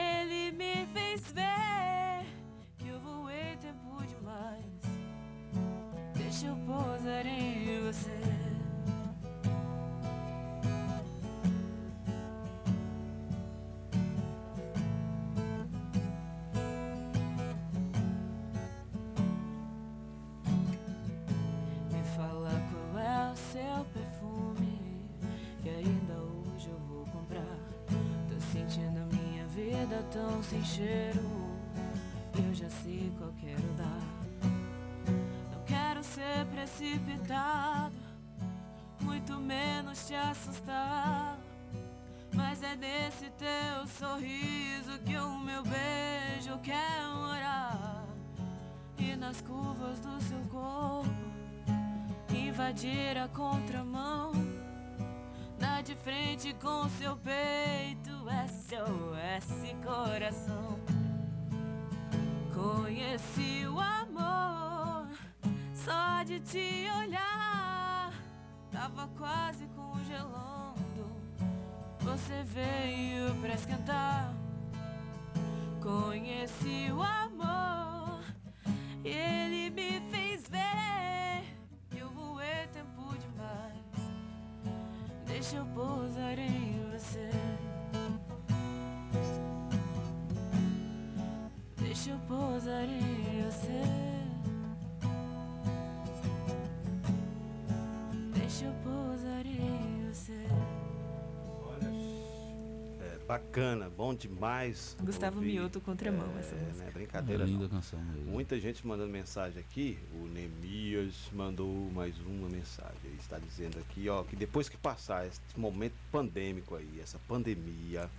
cheiro. Eu já sei qual quero dar. Não quero ser precipitado, muito menos te assustar. Mas é nesse teu sorriso que o meu beijo quer morar. E nas curvas do seu corpo invadir a contramão. De frente com seu peito, SOS coração. Conheci o amor só de te olhar. Tava quase congelando. Você veio pra esquentar. Conheci o amor e ele me fez ver Deixa eu pousar em você. Deixa eu pousar em você. Deixa eu pousar em você. É, bacana, bom demais. Gustavo ouvir. Mioto contramão, é, essa música. Né, brincadeira. É linda não. canção mesmo. Muita gente mandando mensagem aqui. O Nemias mandou mais uma mensagem. Ele está dizendo aqui, ó, que depois que passar esse momento pandêmico aí, essa pandemia,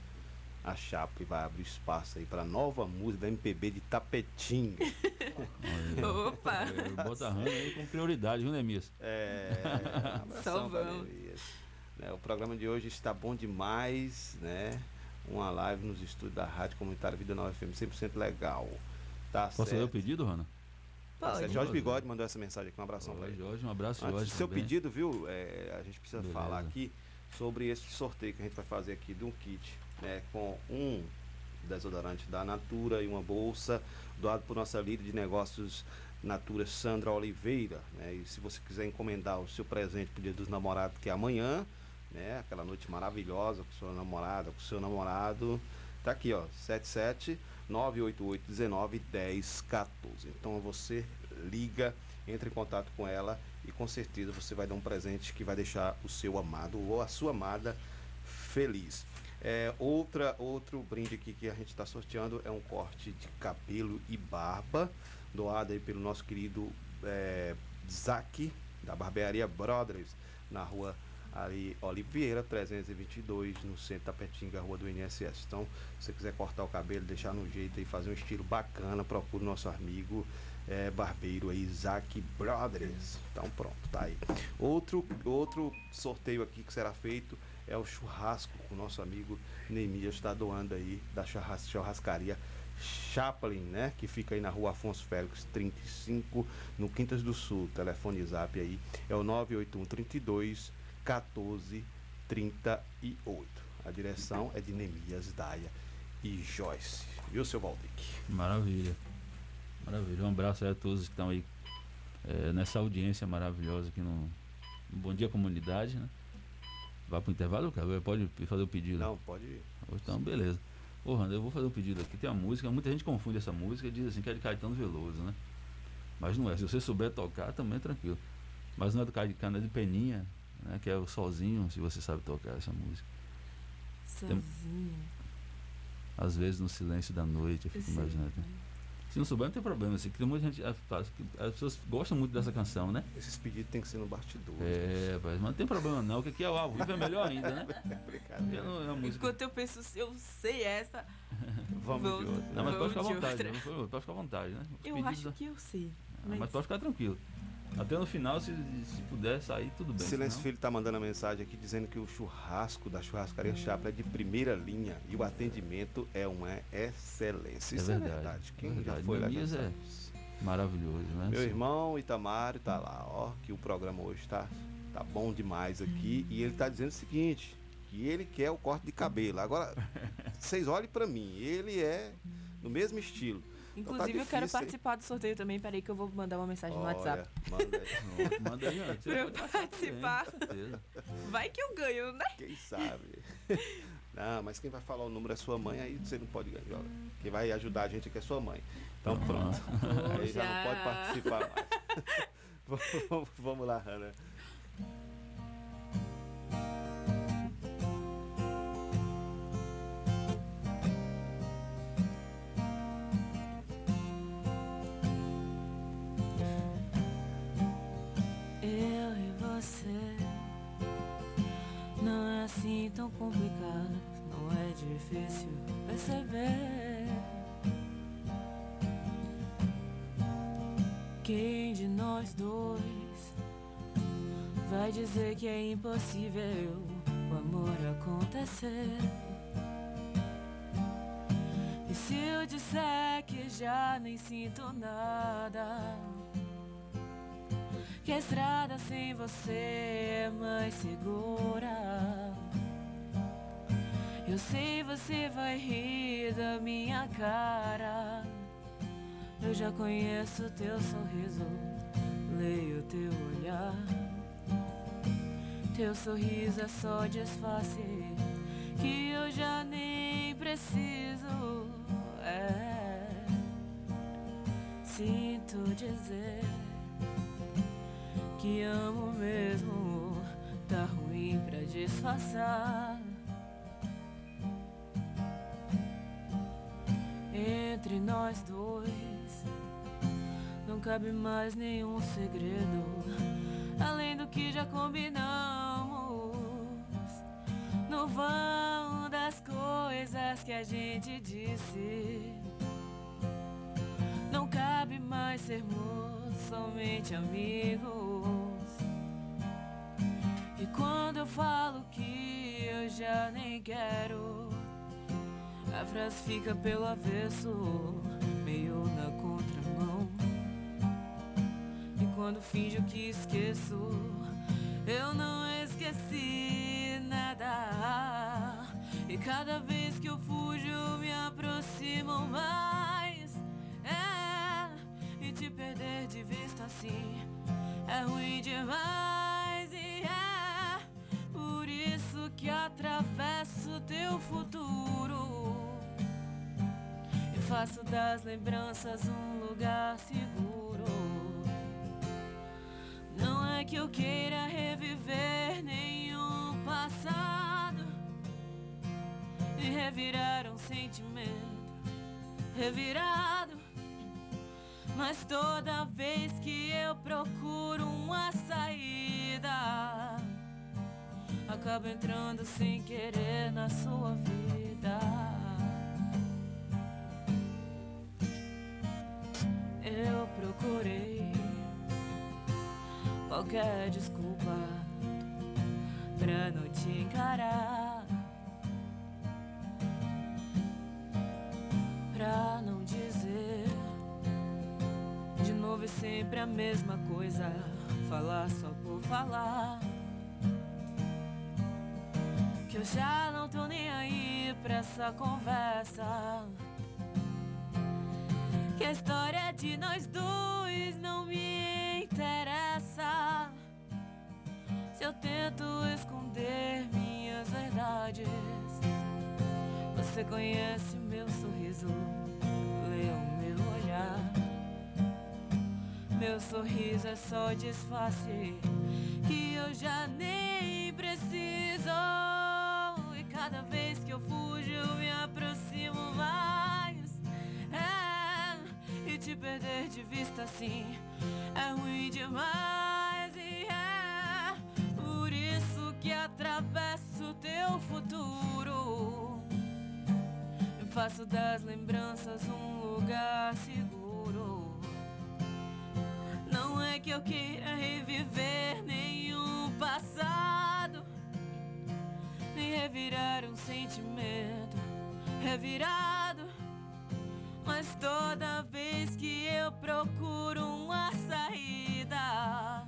a Chape vai abrir espaço aí para nova música da MPB de Tapetinga. Opa! Bota a Rana aí com prioridade, viu, Nemias? É. Nemias. Né, o programa de hoje está bom demais, né? Uma live nos estúdios da Rádio Comunitária Vida Nova FM, 100% legal. Tá Posso certo. ler o pedido, Rana? Tá certo. Jorge Bigode mandou essa mensagem aqui, um abração pra Oi, ele. Jorge, um abraço, Antes Jorge. seu também. pedido, viu? é, a gente precisa Beleza. falar aqui sobre esse sorteio que a gente vai fazer aqui de um kit, né? Com um desodorante da Natura e uma bolsa doado por nossa líder de negócios Natura Sandra Oliveira, né? E se você quiser encomendar o seu presente pro Dia dos Namorados, que é amanhã, né? Aquela noite maravilhosa com sua namorada, com seu namorado, tá aqui, ó, 77 988 19 10 14. Então você liga, entre em contato com ela e com certeza você vai dar um presente que vai deixar o seu amado ou a sua amada feliz. É, outra, outro brinde aqui que a gente está sorteando é um corte de cabelo e barba, doado aí pelo nosso querido é, Zac, da Barbearia Brothers, na rua ali Oliveira 322, no centro da Petinga, rua do INSS. Então, se você quiser cortar o cabelo, deixar no jeito e fazer um estilo bacana, procure nosso amigo é, barbeiro aí, Isaac Brothers. Então pronto, tá aí. Outro, outro sorteio aqui que será feito é o churrasco que o nosso amigo Neemias está doando aí da churras, churrascaria Chaplin, né? Que fica aí na rua Afonso Félix 35, no Quintas do Sul. Telefone zap aí é o 981 32 14 38. A direção é de Neemias Daia e Joyce. Viu, seu Valdic? Maravilha. Maravilha. Um abraço aí a todos que estão aí é, nessa audiência maravilhosa aqui no, no Bom Dia Comunidade, né? Vai pro intervalo, cara? Pode fazer o pedido? Não, pode ir. Então, beleza. Ô, Randa, eu vou fazer um pedido aqui. Tem uma música, muita gente confunde essa música e diz assim que é de Caetano Veloso, né? Mas não é. Se você souber tocar, também é tranquilo. Mas não é do Caetano, é de Peninha, né? Que é o Sozinho, se você sabe tocar essa música. Sozinho. Tem... Às vezes no silêncio da noite, eu fico Sim. imaginando. Se não souber, não tem problema. Assim, que tem muita gente. As as pessoas gostam muito dessa canção, né? Esses pedidos tem que ser no bastidor. É, mas não tem problema não, que aqui é o ao vivo é melhor ainda, né? Brincadeira. Não, é música. Enquanto eu penso, eu sei essa. Vamos vou- de outra. Não, mas pode ficar à de vontade, né? Pode ficar à vontade, né? Os Eu acho da- que eu sei. Ah, Mas, mas pode ficar tranquilo. Até no final, se, se puder sair, tudo bem. Silêncio senão- Filho está mandando a mensagem aqui dizendo que o churrasco da churrascaria Chaplin é de primeira linha e o atendimento é uma excelência. Isso é verdade. Quem é já verdade. foi lá já Neemias sabe. é maravilhoso, né? Meu irmão Itamar tá lá, ó, que o programa hoje tá, tá bom demais aqui. E ele tá dizendo o seguinte, que ele quer o corte de cabelo. Agora, vocês olhem pra mim, ele é no mesmo estilo. Então tá inclusive, eu quero participar do sorteio também. Peraí que eu vou mandar uma mensagem no Olha, WhatsApp. Manda aí. Manda aí, ó. Pra eu participar. Vai que eu ganho, né? Quem sabe? Não, mas quem vai falar o número é sua mãe, aí você não pode ganhar. Quem vai ajudar a gente aqui é sua mãe. Então pronto. Aí já não pode participar mais. Vamos- Vamos lá, Hanna. Dizer que é impossível o amor acontecer? E se eu disser que já nem sinto nada? Que a estrada sem você é mais segura. Eu sei você vai rir da minha cara. Eu já conheço teu sorriso, leio teu olhar. Teu sorriso é só disfarce que eu já nem preciso. É, sinto dizer que amo mesmo, tá ruim pra disfarçar. Entre nós dois não cabe mais nenhum segredo, além do que já combinamos. No vão das coisas que a gente disse. Não cabe mais sermos somente amigos. E quando eu falo que eu já nem quero, a frase fica pelo avesso, meio na contramão. E quando finjo que esqueço, eu não esqueci nada. E cada vez que eu fujo, me aproximo mais. É, e te perder de vista assim é ruim demais. E é por isso que atravesso teu futuro. E faço das lembranças um lugar seguro. Não é que eu queira reviver nenhum passado e revirar um sentimento revirado. Mas toda vez que eu procuro uma saída, acabo entrando sem querer na sua vida. Eu procurei qualquer desculpa, pra não te encarar. Pra não dizer de novo e sempre a mesma coisa. Falar só por falar. Que eu já não tô nem aí pra essa conversa. Que a história de nós dois não me interessa. Se eu tento esconder minhas verdades, você conhece meu sorriso, lê o meu olhar. Meu sorriso é só disfarce que eu já nem preciso. E cada vez que eu fujo, eu me aproximo mais. É, e te perder de vista assim é ruim demais. Que atravesso teu futuro. Eu faço das lembranças um lugar seguro. Não é que eu queira reviver nenhum passado, nem revirar um sentimento revirado. Mas toda vez que eu procuro uma saída,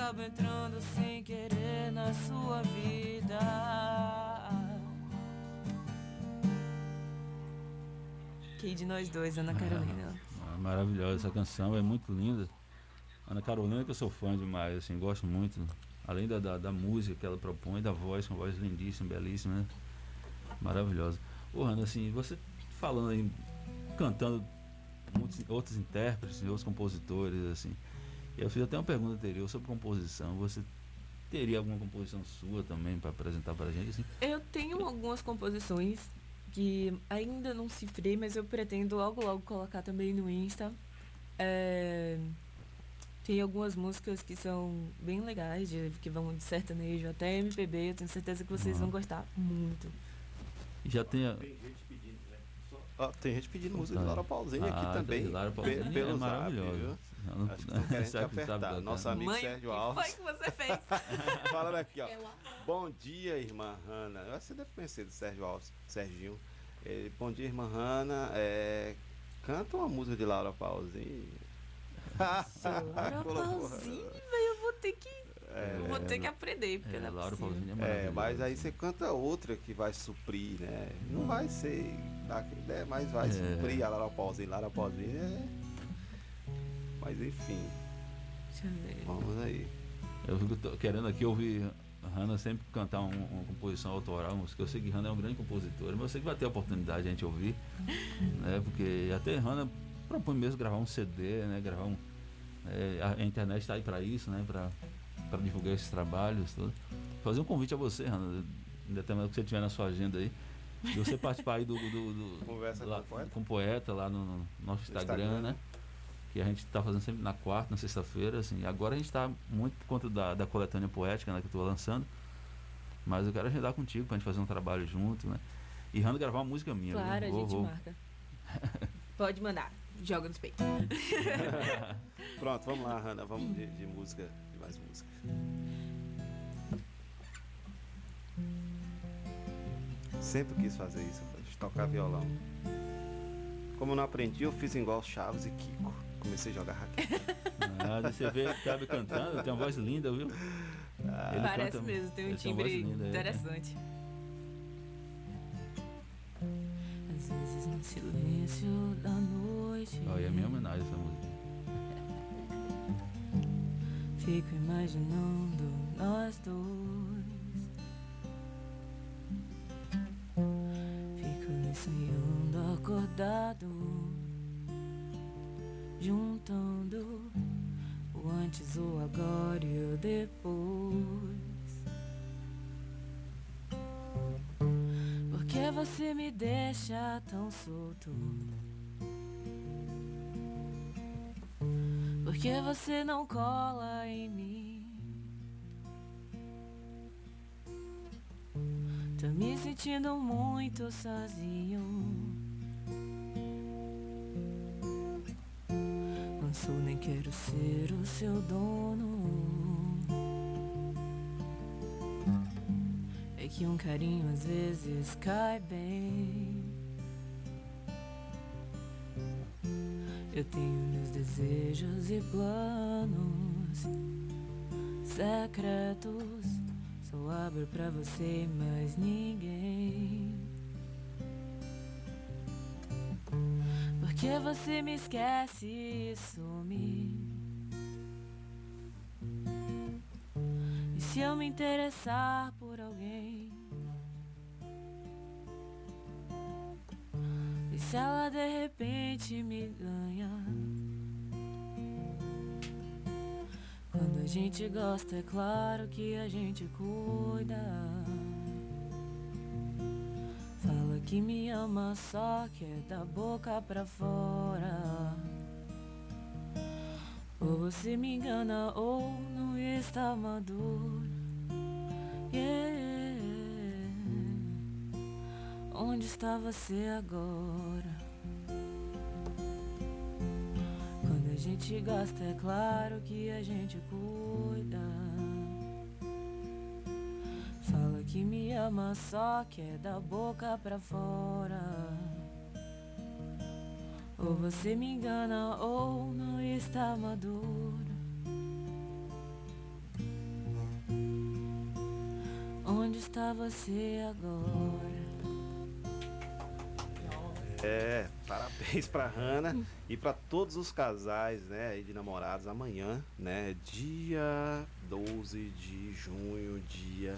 acabo entrando sem querer na sua vida. Quem de nós dois, Ana Carolina? Ah, maravilhosa essa canção, é muito linda. Ana Carolina que eu sou fã demais, assim, gosto muito. Além da, da, da música que ela propõe, da voz, uma voz lindíssima, belíssima, né? Maravilhosa. Ô, Ana, assim, você falando aí, cantando muitos outros intérpretes, outros compositores, assim. Eu fiz até uma pergunta anterior sobre composição. Você teria alguma composição sua também para apresentar para a gente? Assim? Eu tenho algumas composições que ainda não cifrei, mas eu pretendo logo logo colocar também no Insta. É, tem algumas músicas que são bem legais, de, que vão de sertanejo até MPB. Eu tenho certeza que vocês Uhum. vão gostar muito. Já tem. a- Ó, tem gente pedindo música de Tá. Laura Pausini Ah, aqui também. Laura Pausini pe- é maravilhosa. Não- Acho que te apertar. cantar. Nosso amigo Mãe, Sérgio o que Alves. foi que você fez? Falando aqui, ó. Bom dia, irmã Hanna. Você deve conhecer do Sérgio Alves, Serginho. Ele, Bom dia, irmã Hanna. É, canta uma música de Laura Pausini. Laura. Pausini, velho, eu vou ter que. É, eu vou ter que aprender, porque é, não é Laura. Pausini é É, mas aí você canta outra que vai suprir, né? Não vai ser né? Mas vai É. suprir a Laura Pausini. Laura Pausini é. Mas enfim, ver. vamos aí. Eu fico querendo aqui ouvir a Hannah sempre cantar um- uma composição autoral, música. Eu sei que Hannah é um grande compositor, mas eu sei que vai ter a oportunidade de a gente ouvir, né? Porque até Hannah propõe mesmo gravar um CD, né? Gravar um. é, a, internet está aí para isso, né? Para divulgar esses trabalhos, tudo. Fazer um convite a você, Hannah, em determinado que você tiver na sua agenda aí, de você participar aí do, do, do- Conversa lá- com o poeta? com o poeta lá no, no nosso Instagram, Instagram, né? Que a gente está fazendo sempre na quarta, na sexta-feira, assim. Agora a gente está muito por conta da, da coletânea poética, né, que eu estou lançando. Mas eu quero agendar contigo pra gente fazer um trabalho junto, né? E Rando gravar uma música minha. Claro, a Vou- gente vou- marca. Pode mandar. Joga nos peitos. Pronto, vamos lá, Hanna. Vamos de, de música, de mais música. Sempre quis fazer isso, de tocar violão. Como eu não aprendi, eu fiz igual Chaves e Kiko. Comecei a jogar raquete. Nada, você vê que cabe cantando, tem uma voz linda, viu? Ele Parece canta- mesmo, tem um timbre linda, é. interessante. Às vezes no silêncio da noite. Olha, é minha homenagem essa música. Fico imaginando nós dois. Fico me sonhando acordado. Juntando o antes, o agora e o depois. Por que você me deixa tão solto? Por que você não cola em mim? Tô me sentindo muito sozinho. Sou nem quero ser o seu dono. que um carinho às vezes cai bem. Eu tenho meus desejos e planos secretos. Só abro pra você mais ninguém. Porque você me esquece e some. E se eu me interessar por alguém? E se ela de repente me ganha? Quando a gente gosta, é claro que a gente cuida. Que me ama, só que é da boca pra fora. Ou você me engana ou não está maduro. Yeah. Onde está você agora? Quando a gente gosta, é claro que a gente cuida. Que me ama, só que é da boca pra fora. Ou você me engana ou não está maduro. Onde está você agora? É, parabéns pra Hanna e pra todos os casais, né, de namorados amanhã, né, dia 12 de junho, dia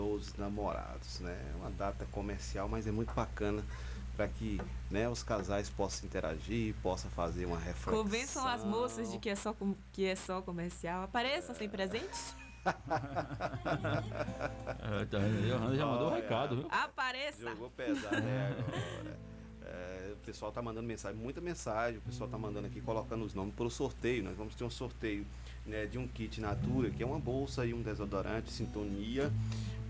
dos namorados, né? É uma data comercial, mas é muito bacana para que, né, os casais possam interagir, possam fazer uma reflexão. Convençam as moças de que é só, com- que é só comercial. Apareçam sem presentes. É, tá, já mandou o Olha, recado, viu? Apareça! Jogou pesado, né, agora. É, o pessoal tá mandando mensagem, muita mensagem. O pessoal tá mandando aqui, colocando os nomes para o sorteio. Nós vamos ter um sorteio né, de um kit Natura, que é uma bolsa e um desodorante, sintonia.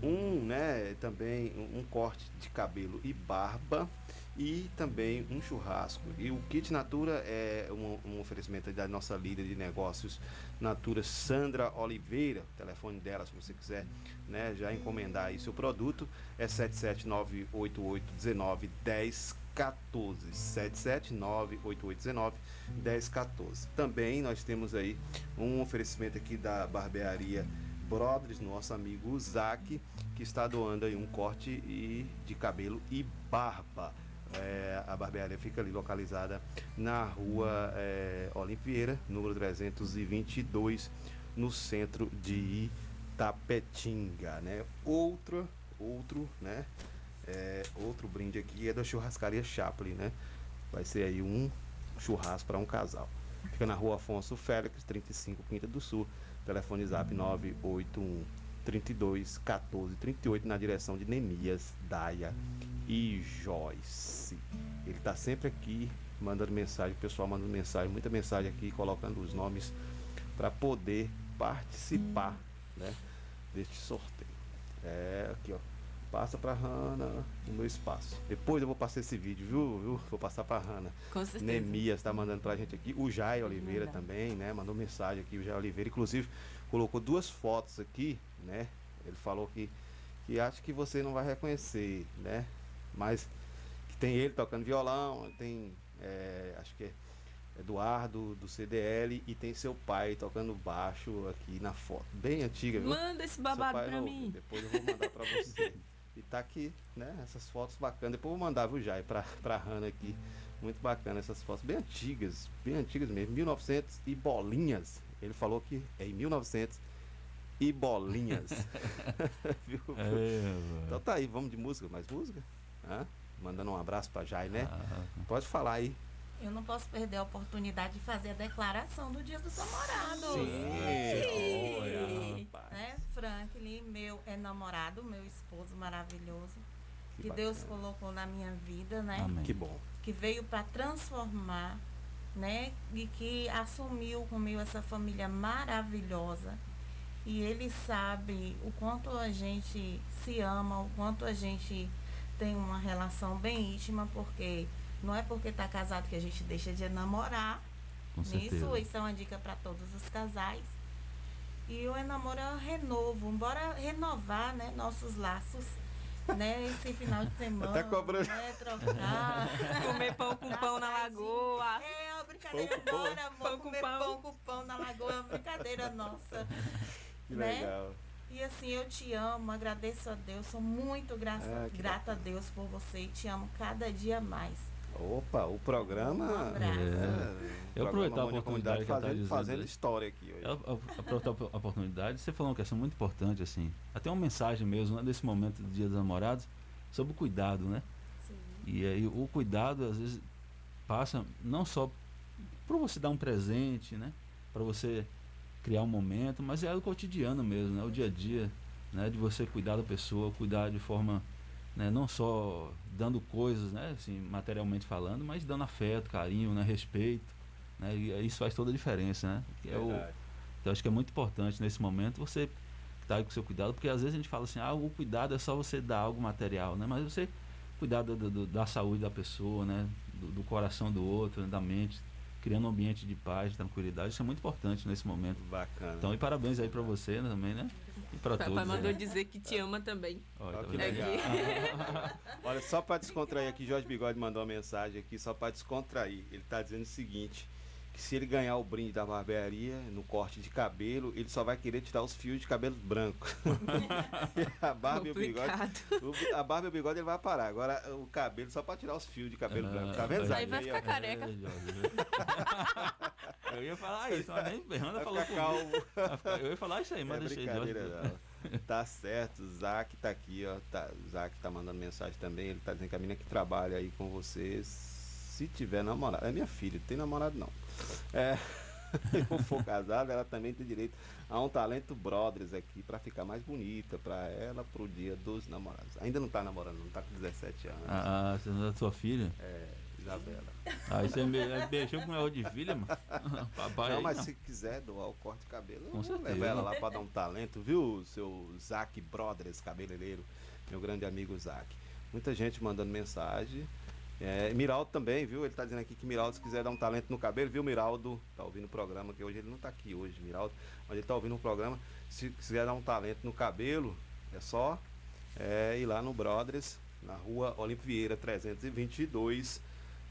Um, né, também um, corte de cabelo e barba. E também um churrasco. E o kit Natura é um, um oferecimento da nossa líder de negócios, Natura Sandra Oliveira. O telefone dela, se você quiser né, já encomendar aí seu produto, é 77988191014. 77988191014. Também nós temos aí um oferecimento aqui da barbearia Brothers, nosso amigo Zac, que está doando aí um corte e, de cabelo e barba. É, a barbearia fica ali localizada na rua é, Olimpieira, número 322, no centro de Itapetinga, né? Outro, outro, né? É, outro brinde aqui é da churrascaria Chaplin, né? Vai ser aí um churrasco para um casal. Fica na rua Afonso Félix, 35 Quinta do Sul. Telefone zap 981 32 14 38 na direção de Nemias, Daia e Joyce. Ele tá sempre aqui mandando mensagem, o pessoal mandando mensagem, muita mensagem aqui, colocando os nomes para poder participar, né, deste sorteio. É, aqui ó, passa para Hanna o meu espaço. Depois eu vou passar esse vídeo, viu? viu? Vou passar para Hanna. Com certeza. Nemias tá mandando pra gente aqui. O Jai Oliveira também, né? Mandou mensagem aqui, o Jai Oliveira. Inclusive, colocou duas fotos aqui, né? Ele falou que, que acha que você não vai reconhecer, né? Mas que tem ele tocando violão, tem, é, acho que é Eduardo do CDL e tem seu pai tocando baixo aqui na foto. Bem antiga, viu? Manda esse babado pra não- mim. Depois eu vou mandar pra você. E tá aqui, né? Essas fotos bacanas. Depois eu vou mandar, viu, Jai, pra, pra Hanna aqui. Muito bacana essas fotos, bem antigas, bem antigas mesmo. 1900 e bolinhas. Ele falou que é em 1900 e bolinhas. Viu? É, então tá aí, vamos de música, mais música? Hã? Mandando um abraço pra Jai, né? Ah. Pode falar aí. Eu não posso perder a oportunidade de fazer a declaração do Dia dos Namorados. Sim, Sim. né? Franklin, meu é namorado, meu esposo maravilhoso. Que Que, Deus colocou na minha vida, né? Amém. Que bom. Que veio para transformar, né? E que assumiu comigo essa família maravilhosa. E ele sabe o quanto a gente se ama, o quanto a gente tem uma relação bem íntima, porque não é porque está casado que a gente deixa de namorar. Com Nisso, certeza. isso é uma dica para todos os casais. E o enamoro é um renovo. Bora renovar, né, nossos laços. Né, esse final de semana. Tá cobrando. Né, trocar. Comer pão com pão na lagoa. É uma brincadeira, Pão com pão. bora, amor. Pão com comer pão. pão com pão na lagoa. É uma brincadeira nossa. Que né? legal. E assim, eu te amo, agradeço a Deus, sou muito graça, Ah, grata a Deus por você e te amo cada dia mais. Opa, o programa. Um abraço. É. Eu aproveitar a oportunidade fazendo, fazendo história aqui hoje. Eu, eu, aproveitar a oportunidade, você falou uma questão muito importante, assim. Até uma mensagem mesmo, né, nesse momento do Dia dos Namorados, sobre o cuidado, né? E aí o cuidado, às vezes, passa não só por você dar um presente, né? Para você criar um momento, mas é o cotidiano mesmo, né? O dia a dia, né? De você cuidar da pessoa, cuidar de forma, né? Não só dando coisas, né? Assim, materialmente falando, mas dando afeto, carinho, né? Respeito, né? E isso faz toda a diferença, né? Que é o, então acho que é muito importante nesse momento você estar aí com o seu cuidado, porque às vezes a gente fala assim, ah, o cuidado é só você dar algo material, né? Mas você cuidar do- do- da saúde da pessoa, né? Do, do coração do outro, né? da mente, criando um ambiente de paz, de tranquilidade, isso é muito importante nesse momento. Bacana. Então, e parabéns aí pra você né, também, né? E pra todos. Papai mandou aí. dizer que te ama também. Olha, tá legal. Olha, só para descontrair aqui, Jorge Bigode mandou uma mensagem aqui, só para descontrair. Ele tá dizendo o seguinte: que se ele ganhar o brinde da barbearia no corte de cabelo, ele só vai querer tirar os fios de cabelo branco. A barba e o bigode. o- a barba e o bigode ele vai parar. Agora o cabelo só para tirar os fios de cabelo Ah, branco. Tá vendo, aí vai ficar ó. careca. Eu ia falar isso, mas nem Fernanda Vai falou comigo. Eu ia falar isso aí, mas é deixei brincadeira, não. Tá certo, o Zac tá aqui, ó. Tá, o Zac tá mandando mensagem também. Ele tá dizendo que a menina que trabalha aí com vocês, se tiver namorado. É minha filha, não tem namorado não. É. Eu for casado, ela também tem direito a um talento brothers aqui pra ficar mais bonita pra ela pro dia dos namorados. Ainda não tá namorando, não tá com 17 anos. Ah, você não é da sua filha? É, Isabela. Ah, você me- mexeu com ela de filha, mano? Papai. não, aí, mas não. se quiser doar o corte de cabelo, Com certeza. leva ela lá pra dar um talento, viu, seu Zac Brothers, cabeleireiro, meu grande amigo Zac. Muita gente mandando mensagem. É, Miraldo também, viu? Ele tá dizendo aqui que Miraldo, se quiser dar um talento no cabelo, viu, Miraldo? Tá ouvindo o programa, que hoje ele não tá aqui hoje, Miraldo, mas ele tá ouvindo o programa. Se quiser dar um talento no cabelo, é só é, ir lá no Brothers, na rua Olímpio Vieira 322,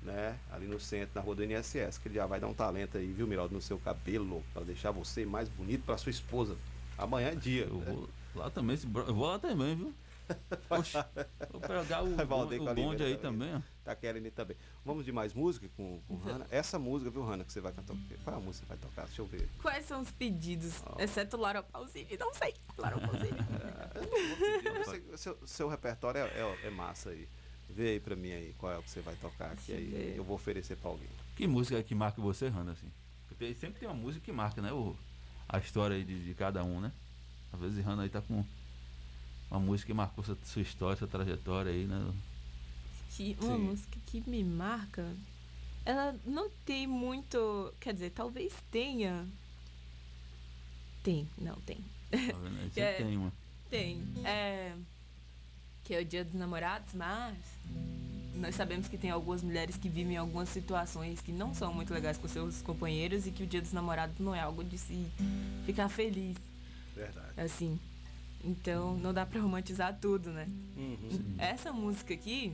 né? Ali no centro, na rua do INSS, que ele já vai dar um talento aí, viu, Miraldo, no seu cabelo, para deixar você mais bonito para sua esposa. Amanhã é dia. Eu né? vou lá também, eu vou lá também, viu? Oxe, vou pegar o, Valdeir o a bonde Oliveira aí também, ó. Tá querendo ir também. Vamos de mais música com, com Hanna? Essa música, viu, Hanna, que você vai cantar? Qual é a música que você vai tocar? Deixa eu ver. Quais são os pedidos? Exceto Laura Pausini, não sei. Laura Pausini. Você- seu, seu repertório é, é- é massa aí. Vê aí pra mim aí qual é o que você vai tocar aqui aí. ver. Eu vou oferecer pra alguém. Que música é que marca você, Randa, assim? Porque tem- sempre tem uma música que marca, né? O, a história aí de, de cada um, né? Às vezes Randa aí tá com uma música que marcou sua, sua história, sua trajetória aí, né? que uma Sim. música que me marca, ela não tem muito. Quer dizer, talvez tenha. Tem, não tem. Tá Sempre É, tem uma. Tem. É. Que é o dia dos namorados, mas. Nós sabemos que tem algumas mulheres que vivem algumas situações que não são muito legais com seus companheiros e que o dia dos namorados não é algo de se ficar feliz. Verdade. Assim. Então não dá pra romantizar tudo, né? Uhum. Essa música aqui,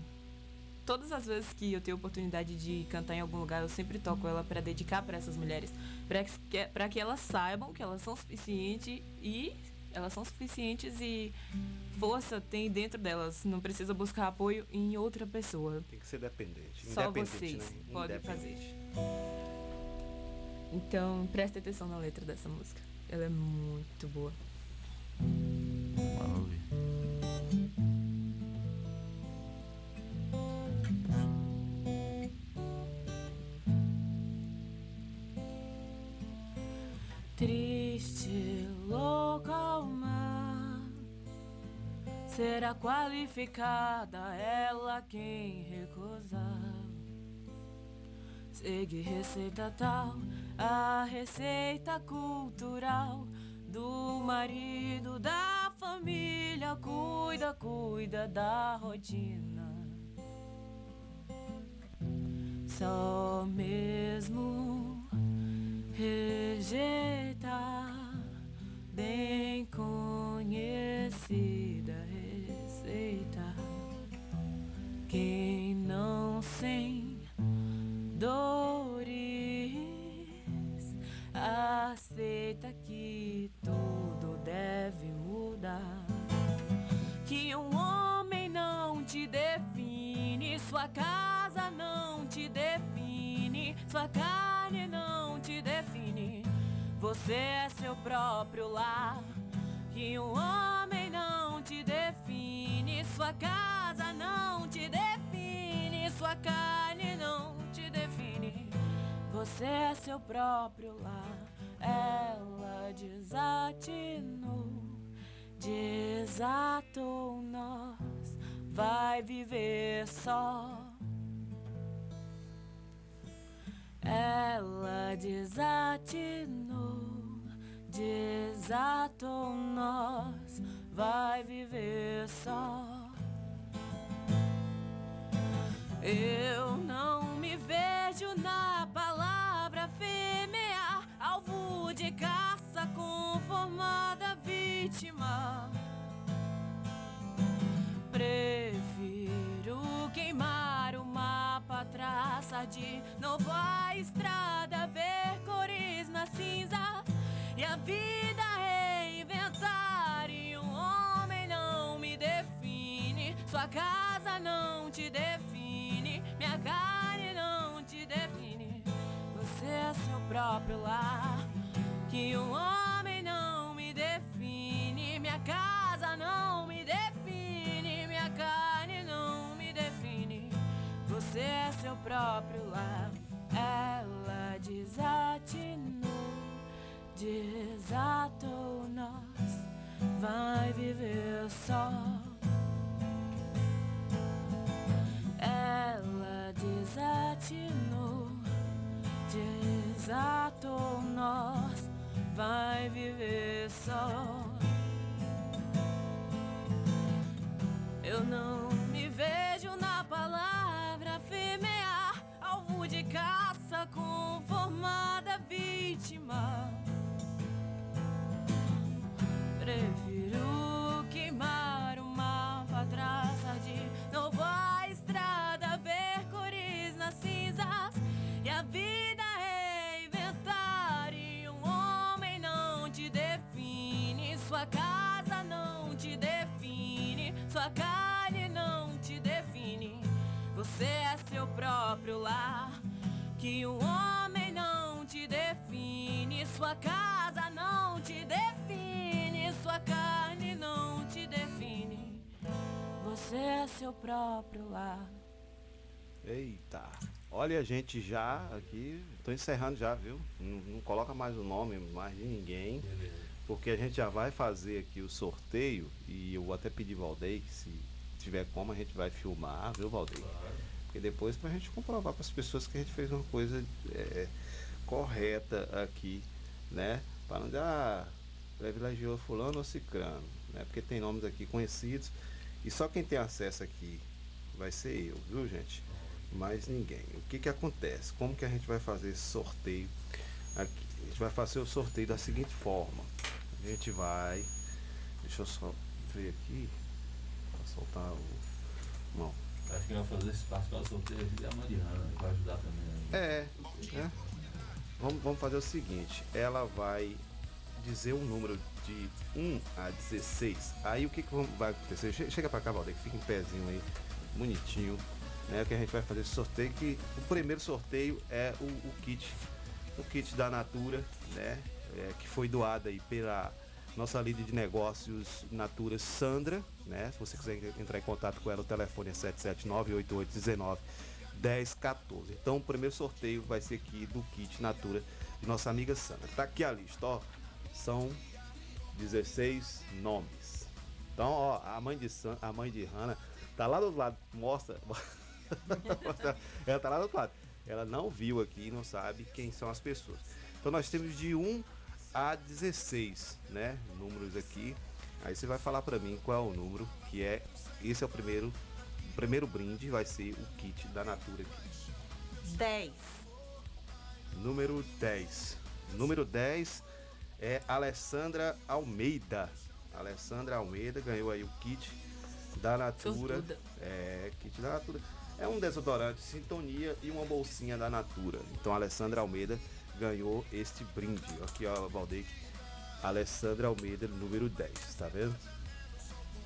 todas as vezes que eu tenho oportunidade de cantar em algum lugar, eu sempre toco ela pra dedicar pra essas mulheres, Pra que para que elas saibam que elas são suficientes e elas são suficientes e força tem dentro delas, não precisa buscar apoio em outra pessoa. Tem que ser dependente. Só Independente, vocês né? podem fazer. Então, preste atenção na letra dessa música. Ela é muito boa. Será qualificada ela quem recusar. Segue receita tal, a receita cultural do marido da família. Cuida, cuida da rotina. Só mesmo sem dores. Aceita que tudo deve mudar. Que um homem não te define, sua casa não te define, sua carne não te define. Você é seu próprio lar. Que um homem não te define, sua casa não te define carne não te define. Você é seu próprio lar. Ela desatinou, desatou nós, vai viver só. Ela desatinou, desatou nós, vai viver só. Eu não me vejo na palavra fêmea, alvo de caça conformada vítima. Prefiro queimar o mapa, traça de novo a estrada, ver cores nas cinzas e a vida reinventar. E um homem não me define, sua casa não te define, é seu próprio lar. Que um homem não me define, minha casa não me define, minha carne não me define. Você é seu próprio lar. Ela desatinou, desatou nós, vai viver só. Ela desatinou, desatou nós, vai viver só. Eu não me vejo na palavra fêmea, alvo de caça conformada vítima. Que um homem não te define, sua casa não te define, sua carne não te define. Você é seu próprio lar. Eita. Olha a gente já aqui, tô encerrando já, viu? Não, não coloca mais o nome mais de ninguém, porque a gente já vai fazer aqui o sorteio e eu vou até pedir Valdeir que se tiver como a gente vai filmar, viu Valdeir? Porque depois pra gente comprovar para as pessoas que a gente fez uma coisa é, correta aqui, né? Para não dizer, ah, privilegiou fulano ou cicrano, né? Porque tem nomes aqui conhecidos e só quem tem acesso aqui vai ser eu, viu gente? Mais ninguém. O que que acontece? Como que a gente vai fazer esse sorteio aqui? A gente vai fazer o sorteio da seguinte forma. A gente vai. Deixa eu só ver aqui. Pra soltar o. Não. Acho que vai fazer espaço para o sorteio aqui da Mariana, vai ajudar também. né? É, né? Vamos, vamos fazer o seguinte, ela vai dizer um número de 1 a 16. Aí o que, que vai acontecer? Che- Chega pra cá, Valdeir, fica em pezinho aí, bonitinho. Né, que a gente vai fazer esse sorteio, que o primeiro sorteio é o, o kit, o kit da Natura, né? é, que foi doado aí pela nossa líder de negócios Natura Sandra, né? Se você quiser entrar em contato com ela, o telefone é 7798819 1014. Então o primeiro sorteio vai ser aqui do kit Natura de nossa amiga Sandra. Tá aqui a lista, ó. São 16 nomes. Então, ó, a mãe de San, a mãe de Hannah tá lá do outro lado, mostra. mostra- ela tá lá do outro lado. Ela não viu aqui, não sabe quem são as pessoas. Então nós temos de 1 a 16, né? Números aqui. Aí você vai falar pra mim qual é o número, que é esse é o primeiro o primeiro brinde vai ser o kit da Natura aqui. 10. Número 10. Número 10 é Alessandra Almeida. Alessandra Almeida ganhou aí o kit da Natura. Sortuda. É, kit da Natura. É um desodorante Sintonia e uma bolsinha da Natura. Então Alessandra Almeida ganhou este brinde. Aqui, ó, Valdeir. Alessandra Almeida, número 10, tá vendo?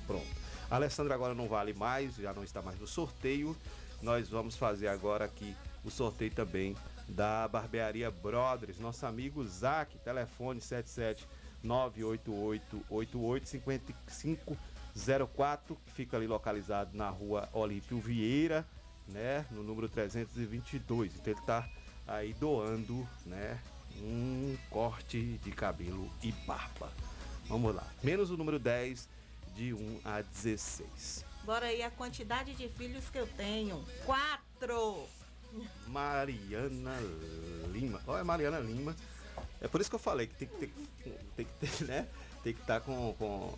Pronto. A Alessandra agora não vale mais, já não está mais no sorteio. Nós vamos fazer agora aqui o sorteio também da Barbearia Brothers, nosso amigo Zac, telefone 77 988-88-5504, que fica ali localizado na rua Olímpio Vieira, né, no número 322. Então ele está aí doando, né, um corte de cabelo e barba. Vamos lá, menos o número 10, de 1 a 16. Bora aí a quantidade de filhos que eu tenho. Quatro! Mariana Lima. Olha, Mariana Lima. É por isso que eu falei que tem que ter, tem que ter, né? Tem que estar com, com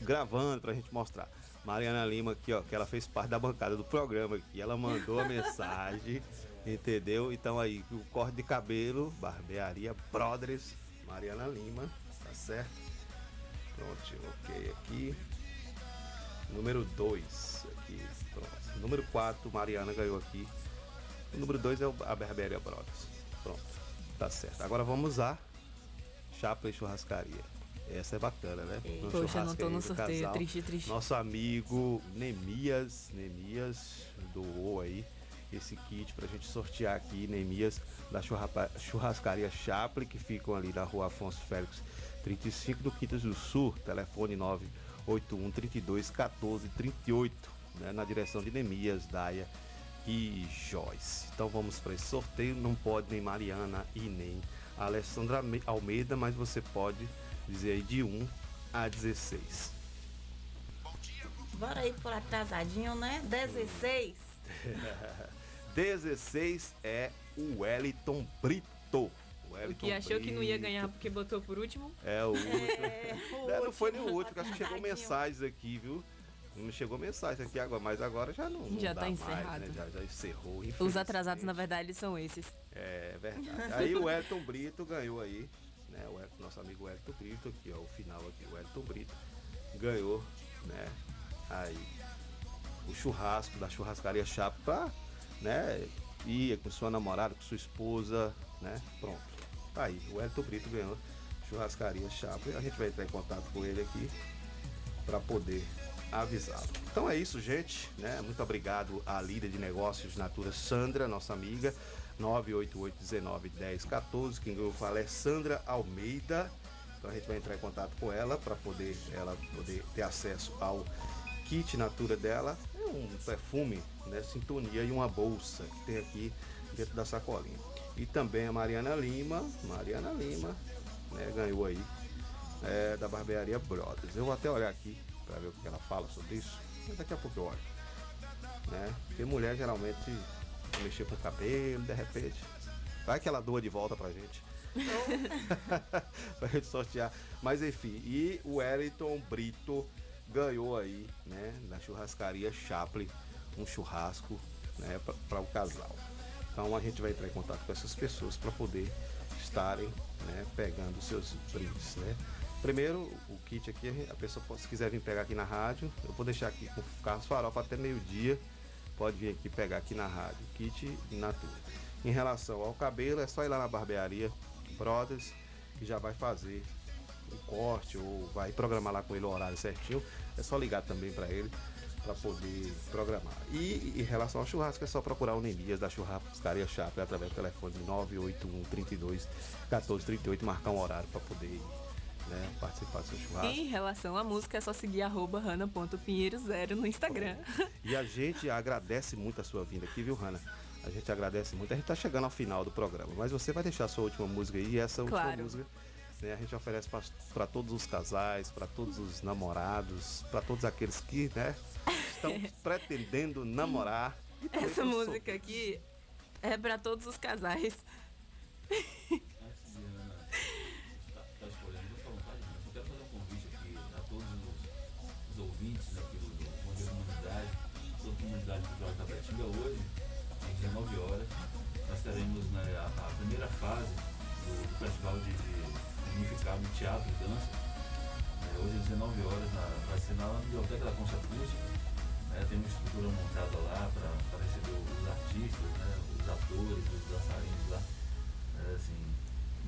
gravando pra gente mostrar. Mariana Lima aqui, ó, que ela fez parte da bancada do programa aqui. Ela mandou a mensagem, entendeu? Então aí, o corte de cabelo, barbearia Brothers, Mariana Lima, tá certo? Pronto, ok aqui. Número 2 aqui, pronto. Número 4, Mariana ganhou aqui. O número 2 é a Barbearia Brothers. Pronto, tá certo. Agora vamos a Chapa e Churrascaria. Essa é bacana, né? No Poxa, não tô no sorteio, casal. triste, triste. Nosso amigo Nemias, Nemias doou aí esse kit pra gente sortear aqui, Nemias, da churrascaria Chaplin, que ficam ali na rua Afonso Félix 35 do Quintas do Sul, telefone 981 32 14 38, né, na direção de Nemias, Daia e Joyce. Então vamos para esse sorteio, não pode nem Mariana e nem a Alessandra Alme- Almeida, mas você pode dizer aí de 1 a 16. Bora aí por atrasadinho, né? 16. 16 é o Wellington Brito. O Wellington que achou que não ia Brito. ganhar porque botou por último? É o último. o É, não foi nem o último, acho que chegou atrasadinho. mensagens aqui, viu? Não chegou mensagem aqui agora, mas agora já não, não Já dá tá mais, encerrado. né? Já, já encerrou. Os atrasados, na verdade, são esses. É verdade. Aí o Elton Brito ganhou aí, né? O Elton- nosso amigo Elton Brito, aqui, ó, o final aqui, o Elton Brito ganhou, né? Aí o churrasco da churrascaria Chapa, pra, né? Ir com sua namorada, com sua esposa, né? Pronto. Tá aí, o Elton Brito ganhou churrascaria Chapa. A gente vai entrar em contato com ele aqui para poder avisá-lo. Então é isso, gente. Né? Muito obrigado à líder de negócios Natura Sandra, nossa amiga. 988-19-10-14. Quem ganhou foi a Alessandra Almeida. Então a gente vai entrar em contato com ela para poder ela poder ter acesso ao kit Natura dela. Um perfume, né? Sintonia e uma bolsa que tem aqui dentro da sacolinha. E também a Mariana Lima. Mariana Lima, né? Ganhou aí é, da Barbearia Brothers. Eu vou até olhar aqui para ver o que ela fala sobre isso. Mas daqui a pouco eu olho. Né? Porque mulher geralmente mexer com o cabelo, de repente. Vai que ela doa de volta pra gente. pra gente sortear. Mas enfim, e o Wellington Brito ganhou aí, né, na churrascaria Chaplin, um churrasco, né, para o casal. Então a gente vai entrar em contato com essas pessoas para poder estarem, né, pegando seus brindes, né. Primeiro, o kit aqui, a pessoa se quiser vir pegar aqui na rádio, eu vou deixar aqui com carros farofa até meio-dia. Pode vir aqui pegar aqui na rádio, kit Natura. Em relação ao cabelo, é só ir lá na barbearia Brothers que já vai fazer o corte ou vai programar lá com ele o horário certinho. É só ligar também para ele para poder programar. E em relação ao churrasco, é só procurar o Nemias da Churrascaria Chapa através do telefone 981 32 14 38 marcar um horário para poder né, participar do seu churrasco. Em relação à música, é só seguir arroba hana.pinheiro0 no Instagram. E a gente agradece muito a sua vinda aqui, viu, Hanna? A gente agradece muito. A gente tá chegando ao final do programa, mas você vai deixar a sua última música aí, e essa última Claro. música né, a gente oferece para todos os casais, para todos os namorados, para todos aqueles que né, estão pretendendo namorar. Essa música aqui é pra todos os casais. Tá escolhendo, vou falar um eu quero fazer um convite aqui a todos os, os ouvintes aqui do, do Bom Dia Comunidade, toda a comunidade cultural de Tapetinga. Hoje, às 19 horas, nós teremos né, a, a primeira fase do, do Festival de Significado de Teatro e Dança. É, hoje, às 19 horas, na, vai ser na Biblioteca da Concha Acústica. né, tem uma estrutura montada lá para receber os artistas, né, os atores, os dançarinos lá. É, assim,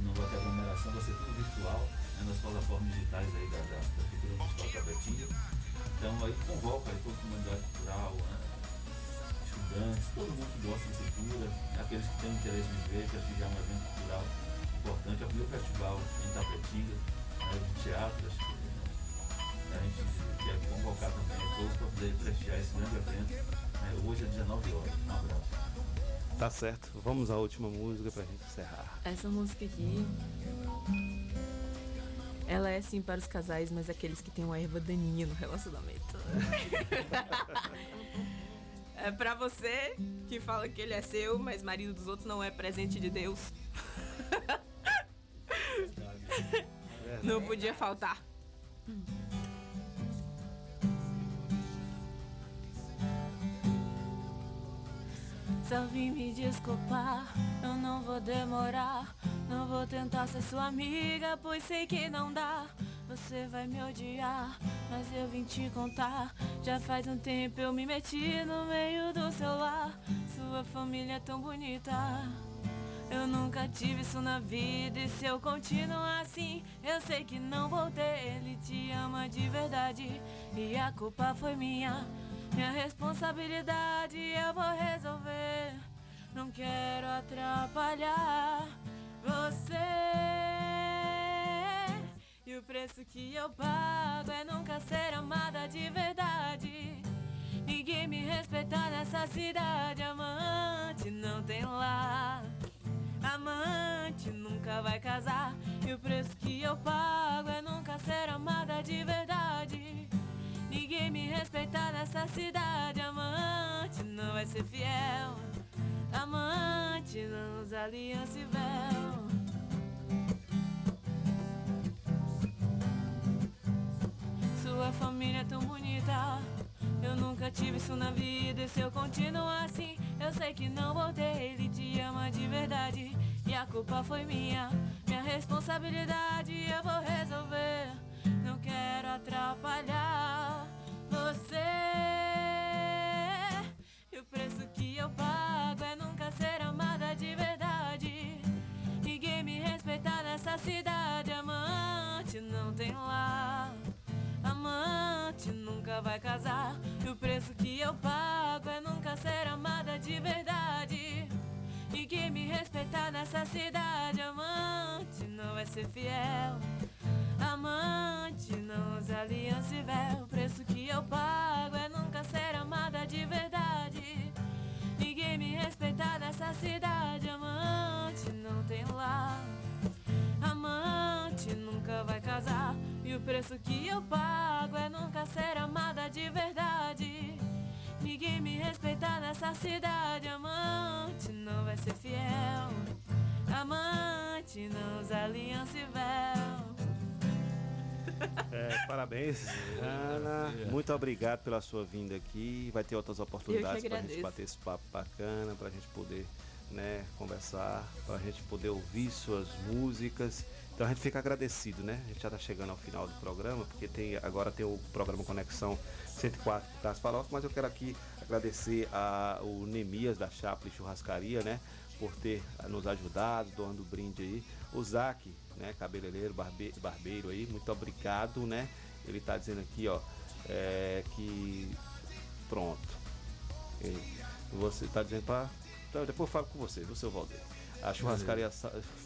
não vai ter aglomeração, vai ser tudo virtual, né, nas plataformas digitais aí da, da, da Prefeitura Municipal de Tapetinga. Então aí convoca aí toda a comunidade cultural, né, estudantes, todo mundo que gosta de cultura, aqueles que têm interesse em ver, que é um evento cultural importante. É o primeiro festival em Tapetinga, né, de teatro, acho que né, a gente quer convocar também todos para poder prestigiar esse grande evento. né, hoje é 19 horas. Um abraço. Tá certo. Vamos à última música pra gente encerrar. Essa música aqui. Ela é sim para os casais, mas aqueles que têm uma erva daninha no relacionamento. é pra você que fala que ele é seu, mas marido dos outros não é presente de Deus. não podia faltar. Só vim me desculpar, eu não vou demorar. Não vou tentar ser sua amiga, pois sei que não dá. Você vai me odiar, mas eu vim te contar. Já faz um tempo eu me meti no meio do seu lar. Sua família é tão bonita. Eu nunca tive isso na vida e se eu continuar assim, eu sei que não vou ter. Ele te ama de verdade e a culpa foi minha. Minha responsabilidade eu vou resolver. Não quero atrapalhar você. E o preço que eu pago é nunca ser amada de verdade. Ninguém me respeita nessa cidade. Amante não tem lá. Amante nunca vai casar. E o preço que eu pago é nunca ser amada de verdade. Ninguém me respeita nessa cidade. Amante não vai ser fiel. Amante não usa aliança e véu. Sua família é tão bonita. Eu nunca tive isso na vida. E se eu continuar assim, eu sei que não vou ter. Ele te ama de verdade. E a culpa foi minha. Minha responsabilidade eu vou resolver. Não quero atrapalhar você. E o preço que eu pago é nunca ser amada de verdade. Ninguém me respeita nessa cidade. Vai casar. E o preço que eu pago é nunca ser amada de verdade. Ninguém me respeita nessa cidade. Amante não vai ser fiel. Amante não usa aliança e véu. O preço que eu pago é nunca ser amada de verdade. Ninguém me respeita nessa cidade. Amante não tem lar. Amante nunca vai casar. E o preço que eu pago é nunca ser amada de verdade. Ninguém me respeita nessa cidade. Amante não vai ser fiel. Amante não usa aliança e véu. É, parabéns, Ana. Muito obrigado pela sua vinda aqui. Vai ter outras oportunidades para a gente bater esse papo bacana, para a gente poder né, conversar, para a gente poder ouvir suas músicas. Então a gente fica agradecido, né? A gente já está chegando ao final do programa, porque tem, agora tem o programa Conexão 104 das Farofas, mas eu quero aqui agradecer a, o Nemias da Chaplin Churrascaria, né? Por ter nos ajudado, doando brinde aí. O Zac, né? Cabeleireiro, barbe, barbeiro aí, muito obrigado, né? Ele está dizendo aqui, ó, é, que pronto. Ele- você está dizendo para. Então, depois eu falo com você, viu, seu Valdir? A churrascaria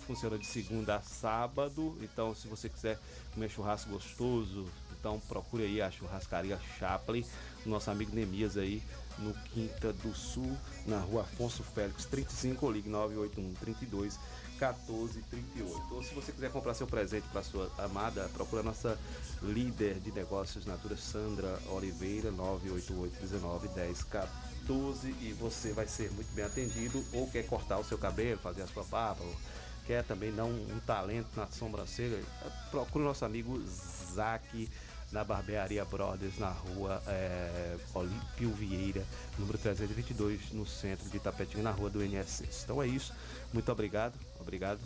funciona de segunda a sábado, então se você quiser comer churrasco gostoso, então procure aí a churrascaria Chaplin, nosso amigo Nemias aí, no Quinta do Sul, na rua Afonso Félix 35, ou ligue 981 32 14 38. Ou se você quiser comprar seu presente para sua amada, procura a nossa líder de negócios Natura Sandra Oliveira 988 19 10 14 e você vai ser muito bem atendido ou quer cortar o seu cabelo, fazer a sua barba, ou quer também dar um, um talento na sobrancelha, procure o nosso amigo Zac na Barbearia Brothers, na rua é, Olímpio Vieira, número 322, no centro de Itapetinga, na rua do NSS. Então é isso. Muito obrigado. Obrigado,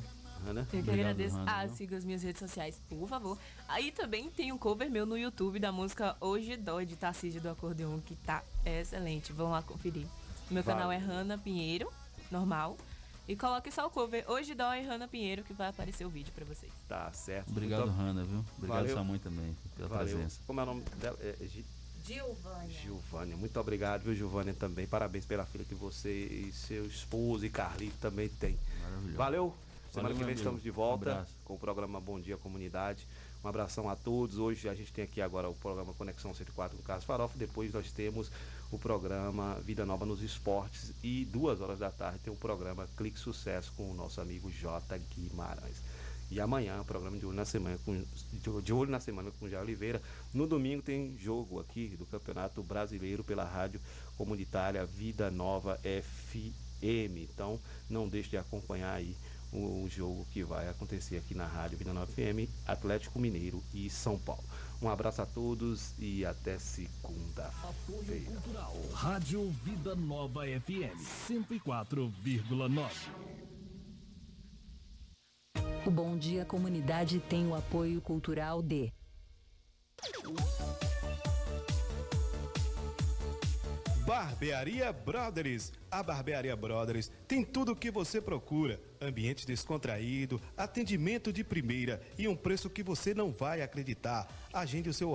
Ana. Eu que agradeço. Ah, siga as minhas redes sociais, por favor. Aí também tem um cover meu no YouTube da música Hoje Dói, de Tarcísio do Acordeon, que tá excelente. Vão lá conferir. Meu Vale. canal é Hanna Pinheiro, normal. E coloque só o cover Hoje Dói Hanna Pinheiro, que vai aparecer o vídeo pra vocês. Tá certo. Obrigado, Muito Hanna, viu? Obrigado Valeu. sua mãe também pela Valeu. presença. Como é o nome dela? É, Gi- Gilvânia. Gilvânia, muito obrigado, viu, Gilvânia, também. Parabéns pela filha que você e seu esposo e Carlito também tem. Valeu. Semana Valeu, que vem estamos de Um volta abraço. com o programa Bom Dia Comunidade. Um abração a todos. Hoje a gente tem aqui agora o programa Conexão 104 com Carlos Farofa. Depois nós temos o programa Vida Nova nos Esportes. E duas horas da tarde tem o programa Clique Sucesso com o nosso amigo J. Guimarães. E amanhã, o programa de olho na semana com de- olho na semana com o Jair Oliveira. No domingo tem jogo aqui do Campeonato Brasileiro pela Rádio Comunitária Vida Nova FM. Então, não deixe de acompanhar aí o, o jogo que vai acontecer aqui na Rádio Vida Nova FM, Atlético Mineiro e São Paulo. Um abraço a todos e até segunda-feira. Cultural. Rádio Vida Nova FM 104,9. O Bom Dia Comunidade tem o apoio cultural de Barbearia Brothers. A Barbearia Brothers tem tudo o que você procura: ambiente descontraído, atendimento de primeira e um preço que você não vai acreditar. Agende o seu